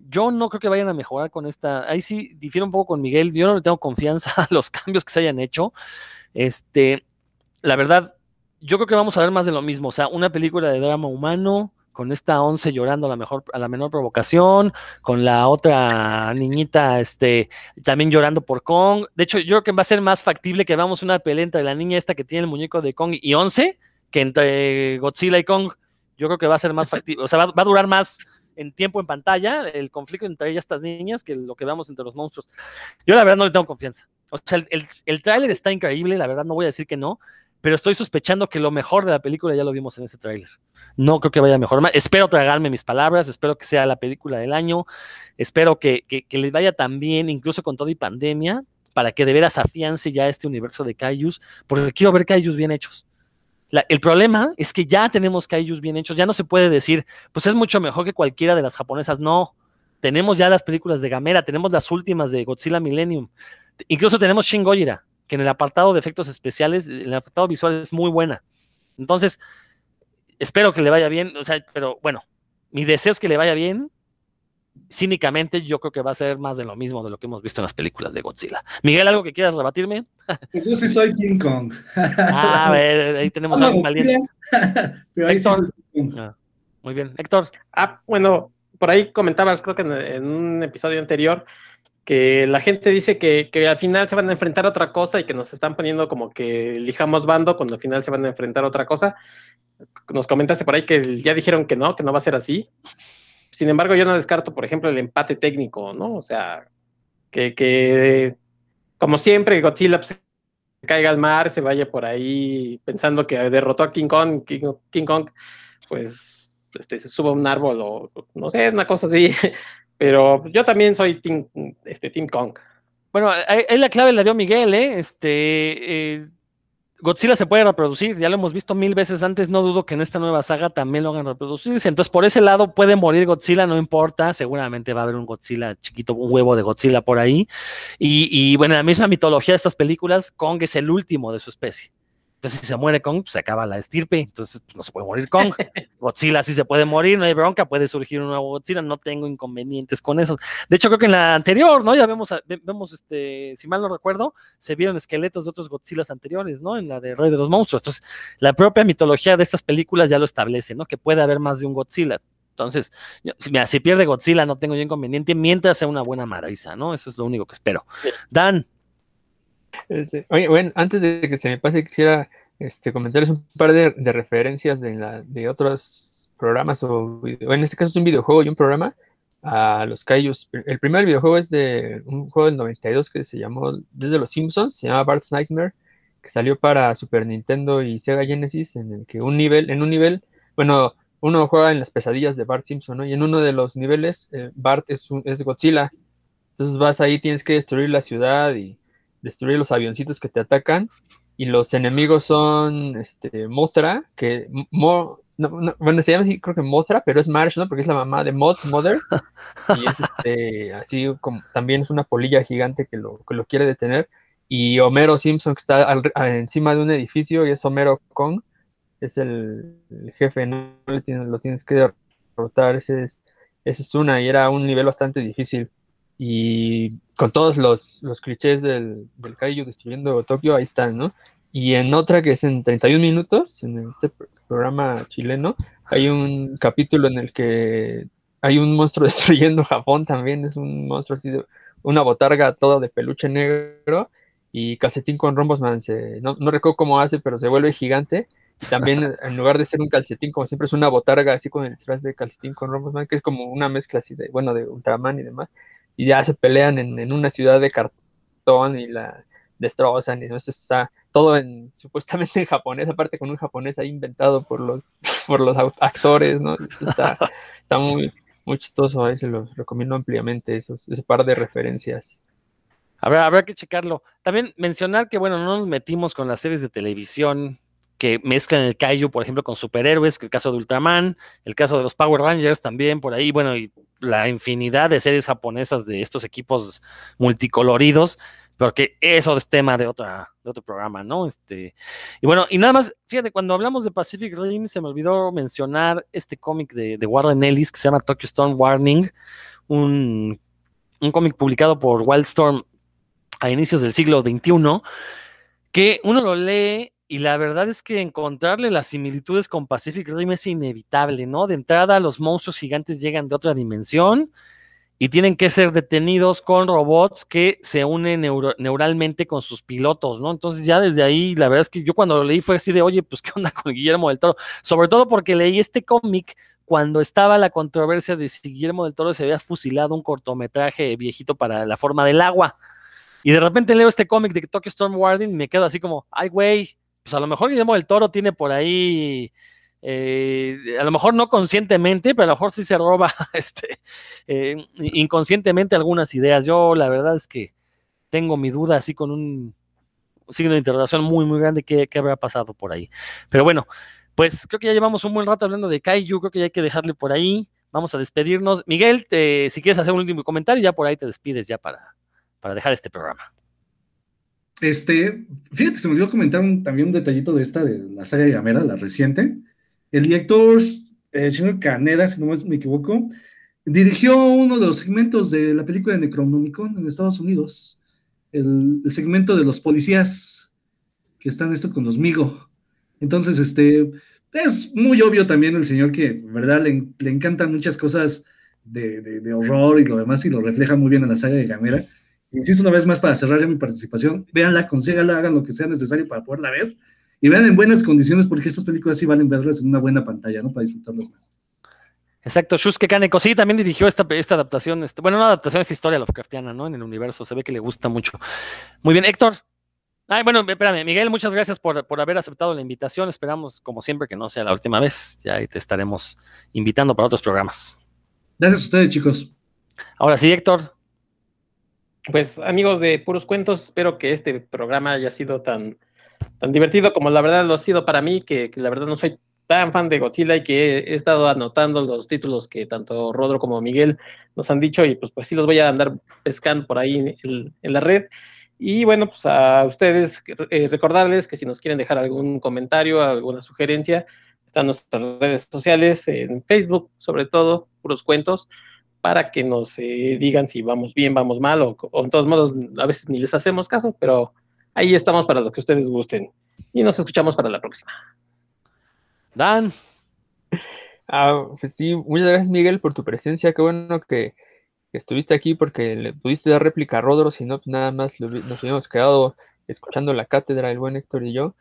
yo no creo que vayan a mejorar con esta. Ahí sí difiero un poco con Miguel. Yo no le tengo confianza a los cambios que se hayan hecho. Este, la verdad, yo creo que vamos a ver más de lo mismo. O sea, una película de drama humano, con esta once llorando a la mejor, a la menor provocación, con la otra niñita, este, también llorando por Kong. De hecho, yo creo que va a ser más factible que veamos una pelea entre la niña esta que tiene el muñeco de Kong y once que entre Godzilla y Kong. Yo creo que va a ser más factible, o sea, va, a durar más en tiempo en pantalla el conflicto entre ellas, estas niñas, que lo que vemos entre los monstruos. Yo la verdad no le tengo confianza. O sea, el, el, tráiler está increíble, la verdad no voy a decir que no, pero estoy sospechando que lo mejor de la película ya lo vimos en ese tráiler. No creo que vaya mejor. Espero tragarme mis palabras, espero que sea la película del año, espero que, que, les vaya tan bien, incluso con todo y pandemia, para que de veras afiance ya este universo de Kaijus, porque quiero ver Kaijus bien hechos. El problema es que ya tenemos Kaijus bien hechos, ya no se puede decir, pues es mucho mejor que cualquiera de las japonesas. No, tenemos ya las películas de Gamera, tenemos las últimas de Godzilla Millennium, incluso tenemos Shin Gojira que en el apartado de efectos especiales, en el apartado visual es muy buena. Entonces, espero que le vaya bien, o sea, pero bueno, mi deseo es que le vaya bien. Cínicamente, yo creo que va a ser más de lo mismo de lo que hemos visto en las películas de Godzilla. Miguel, ¿algo que quieras rebatirme? Yo sí soy King Kong. Ah, a ver, ahí tenemos algo valiente. Pero ahí sí King Kong. Ah. Muy bien, Héctor. Ah, bueno, por ahí comentabas, creo que en, un episodio anterior, que la gente dice que, que, al final se van a enfrentar a otra cosa y que nos están poniendo como que elijamos bando cuando al final se van a enfrentar a otra cosa. Nos comentaste por ahí que ya dijeron que no, que no va a ser así. Sin embargo, yo no descarto, por ejemplo, el empate técnico, ¿no? O sea, que, que como siempre, Godzilla pues, se caiga al mar, se vaya por ahí pensando que derrotó a King Kong, King, Kong, pues este, se suba a un árbol o no sé, una cosa así. Pero yo también soy Team, este, team Kong. Bueno, ahí, la clave la dio Miguel, ¿eh? Este, eh, Godzilla se puede reproducir, ya lo hemos visto mil veces antes, no dudo que en esta nueva saga también lo hagan reproducirse. Entonces, por ese lado puede morir Godzilla, no importa, seguramente va a haber un Godzilla chiquito, un huevo de Godzilla por ahí. Y, y bueno, en la misma mitología de estas películas, Kong es el último de su especie. Entonces, si se muere Kong, pues, se acaba la estirpe, entonces pues, no se puede morir Kong. Godzilla sí se puede morir, no hay bronca, puede surgir un nuevo Godzilla, no tengo inconvenientes con eso. De hecho, creo que en la anterior, ¿no? Ya vemos, vemos este, si mal no recuerdo, se vieron esqueletos de otros Godzillas anteriores, ¿no? En la de Rey de los Monstruos. Entonces, la propia mitología de estas películas ya lo establece, ¿no? Que puede haber más de un Godzilla. Entonces, si pierde Godzilla, no tengo yo inconveniente mientras sea una buena maravilla, ¿no? Eso es lo único que espero. Dan. Este, oye, bueno, antes de que se me pase, quisiera este, comentarles un par de, referencias de, otros programas, o en este caso es un videojuego y un programa, a los Kaijus. El primer videojuego es de un juego del 92 que se llamó Desde los Simpsons, se llama Bart's Nightmare, que salió para Super Nintendo y Sega Genesis, en el que un nivel, en un nivel, bueno, uno juega en las pesadillas de Bart Simpson, ¿no? Y en uno de los niveles, eh, Bart es, es Godzilla. Entonces vas ahí, tienes que destruir la ciudad y destruir los avioncitos que te atacan. Y los enemigos son este, Mothra, que bueno, se llama así, creo que Mothra, pero es Marsh, ¿no? Porque es la mamá de Moth, Mother. Y es este, así como también es una polilla gigante que lo, que lo quiere detener. Y Homero Simpson, que está encima de un edificio, y es Homero Kong, es el, jefe, ¿no? Lo tienes, lo tienes que derrotar. Ese es, ese es una, y era un nivel bastante difícil y con todos los, los clichés del, del Kaiju destruyendo Tokio, ahí están, ¿no? Y en otra que es en 31 minutos, en este programa chileno, hay un capítulo en el que hay un monstruo destruyendo Japón también, es un monstruo así de una botarga toda de peluche negro y calcetín con rombos, man, no, no recuerdo cómo hace, pero se vuelve gigante. Y también en lugar de ser un calcetín, como siempre, es una botarga así con el disfraz de calcetín con rombos, man, que es como una mezcla así de, bueno, de Ultraman y demás y ya se pelean en, una ciudad de cartón y la destrozan y no está todo en supuestamente en japonés, aparte con un japonés ahí inventado por los por los actores, ¿no? Está, está muy, muy chistoso, ahí se los recomiendo ampliamente esos, ese par de referencias. Habrá, habrá que checarlo. También mencionar que, bueno, no nos metimos con las series de televisión que mezclan el kaiju, por ejemplo, con superhéroes, que el caso de Ultraman, el caso de los Power Rangers también por ahí, bueno, y la infinidad de series japonesas de estos equipos multicoloridos, pero que eso es tema de, otra, de otro programa, ¿no? Este, y bueno, y nada más, fíjate, cuando hablamos de Pacific Rim, se me olvidó mencionar este cómic de, de Warren Ellis que se llama Tokyo Storm Warning, un, un cómic publicado por Wildstorm a inicios del siglo XXI, que uno lo lee y la verdad es que encontrarle las similitudes con Pacific Rim es inevitable, ¿no? De entrada, los monstruos gigantes llegan de otra dimensión y tienen que ser detenidos con robots que se unen neuralmente con sus pilotos, ¿no? Entonces ya desde ahí, la verdad es que yo cuando lo leí fue así de, oye, pues qué onda con Guillermo del Toro, sobre todo porque leí este cómic cuando estaba la controversia de si Guillermo del Toro se había fusilado un cortometraje viejito para la forma del agua. Y de repente leo este cómic de Tokyo Storm Warning y me quedo así como, ay, güey, pues a lo mejor Guillermo del Toro tiene por ahí, eh, a lo mejor no conscientemente, pero a lo mejor sí se roba este, eh, inconscientemente algunas ideas. Yo la verdad es que tengo mi duda así con un signo de interrogación muy, muy grande que, habrá pasado por ahí. Pero bueno, pues creo que ya llevamos un buen rato hablando de Kaiju, creo que ya hay que dejarle por ahí. Vamos a despedirnos. Miguel, si quieres hacer un último comentario, ya por ahí te despides ya para, para dejar este programa. Este, fíjate, se me olvidó comentar también un detallito de esta, de la saga de Gamera, la reciente. El director, el señor Caneda, si no me equivoco, dirigió uno de los segmentos de la película de Necronomicon en Estados Unidos. El, segmento de los policías que están esto con los Migo. Entonces, este, Es muy obvio también el señor que, ¿verdad? Le, le encantan muchas cosas de, de, horror y lo demás y lo refleja muy bien en la saga de Gamera. Insisto una vez más para cerrar ya mi participación, véanla, consígala, hagan lo que sea necesario para poderla ver y vean en buenas condiciones porque estas películas sí valen verlas en una buena pantalla, ¿no? Para disfrutarlas más. Exacto, Shusuke Kaneko sí también dirigió esta, esta adaptación, este, bueno, una adaptación esta historia Lovecraftiana, ¿no? En el universo, se ve que le gusta mucho. Muy bien, Héctor. Ay, bueno, espérame, Miguel, muchas gracias por, por haber aceptado la invitación. Esperamos, como siempre, que no sea la última vez. Ya ahí te estaremos invitando para otros programas. Gracias a ustedes, chicos. Ahora sí, Héctor. Pues amigos de Puros Cuentos, espero que este programa haya sido tan, tan divertido como la verdad lo ha sido para mí, que, la verdad no soy tan fan de Godzilla y que he, estado anotando los títulos que tanto Rodro como Miguel nos han dicho y pues, pues sí los voy a andar pescando por ahí en, la red. Y bueno, pues a ustedes eh, recordarles que si nos quieren dejar algún comentario, alguna sugerencia, están nuestras redes sociales, en Facebook sobre todo, puros cuentos, para que nos eh, digan si vamos bien, vamos mal, o, en todos modos a veces ni les hacemos caso, pero ahí estamos para lo que ustedes gusten. Y nos escuchamos para la próxima. Dan. Ah, pues sí, muchas gracias Miguel por tu presencia, qué bueno que, estuviste aquí porque le pudiste dar réplica a Rodro, si no, pues nada más nos hubiéramos quedado escuchando la cátedra, el buen Héctor y yo.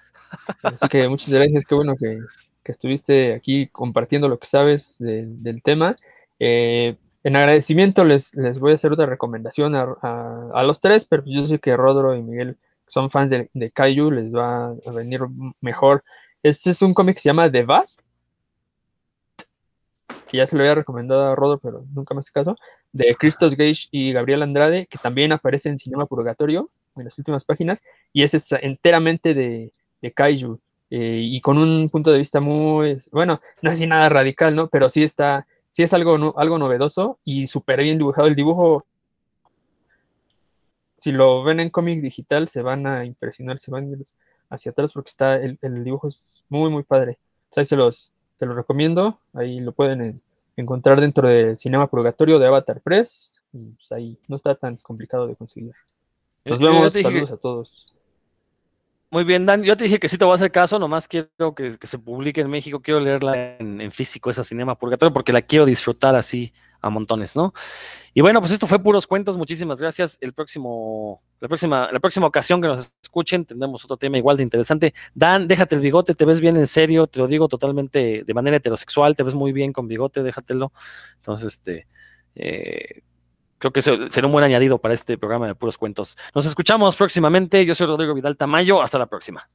Así que muchas gracias, qué bueno que, que estuviste aquí compartiendo lo que sabes del tema. Eh, en agradecimiento les, les, voy a hacer otra recomendación a, los tres, pero yo sé que Rodro y Miguel son fans de, Kaiju, les va a venir mejor. Este es un cómic que se llama The Vast, que ya se lo había recomendado a Rodro, pero nunca me hace caso, de Christos Gage y Gabriel Andrade, que también aparece en Cinema Purgatorio en las últimas páginas, y ese es enteramente de, de Kaiju. Eh, y con un punto de vista muy, bueno, no es así nada radical, ¿no? Pero sí está, sí es algo, algo novedoso y súper bien dibujado. El dibujo, si lo ven en cómic digital, se van a impresionar, se van hacia atrás porque está, el, dibujo es muy, muy padre. O se los, se los recomiendo, ahí lo pueden encontrar dentro del Cinema Purgatorio de Avatar Press, y pues ahí no está tan complicado de conseguir. Nos vemos, saludos a todos. Muy bien, Dan. Yo te dije que sí te voy a hacer caso, nomás quiero que, se publique en México, quiero leerla en, físico, esa Cinema Purgatorio, porque la quiero disfrutar así a montones, ¿no? Y bueno, pues esto fue puros cuentos, muchísimas gracias. El próximo, la próxima, la próxima ocasión que nos escuchen, tendremos otro tema igual de interesante. Dan, déjate el bigote, te ves bien en serio, te lo digo totalmente de manera heterosexual, te ves muy bien con bigote, déjatelo. Entonces, este, eh, creo que será un buen añadido para este programa de puros cuentos. Nos escuchamos próximamente. Yo soy Rodrigo Vidal Tamayo. Hasta la próxima.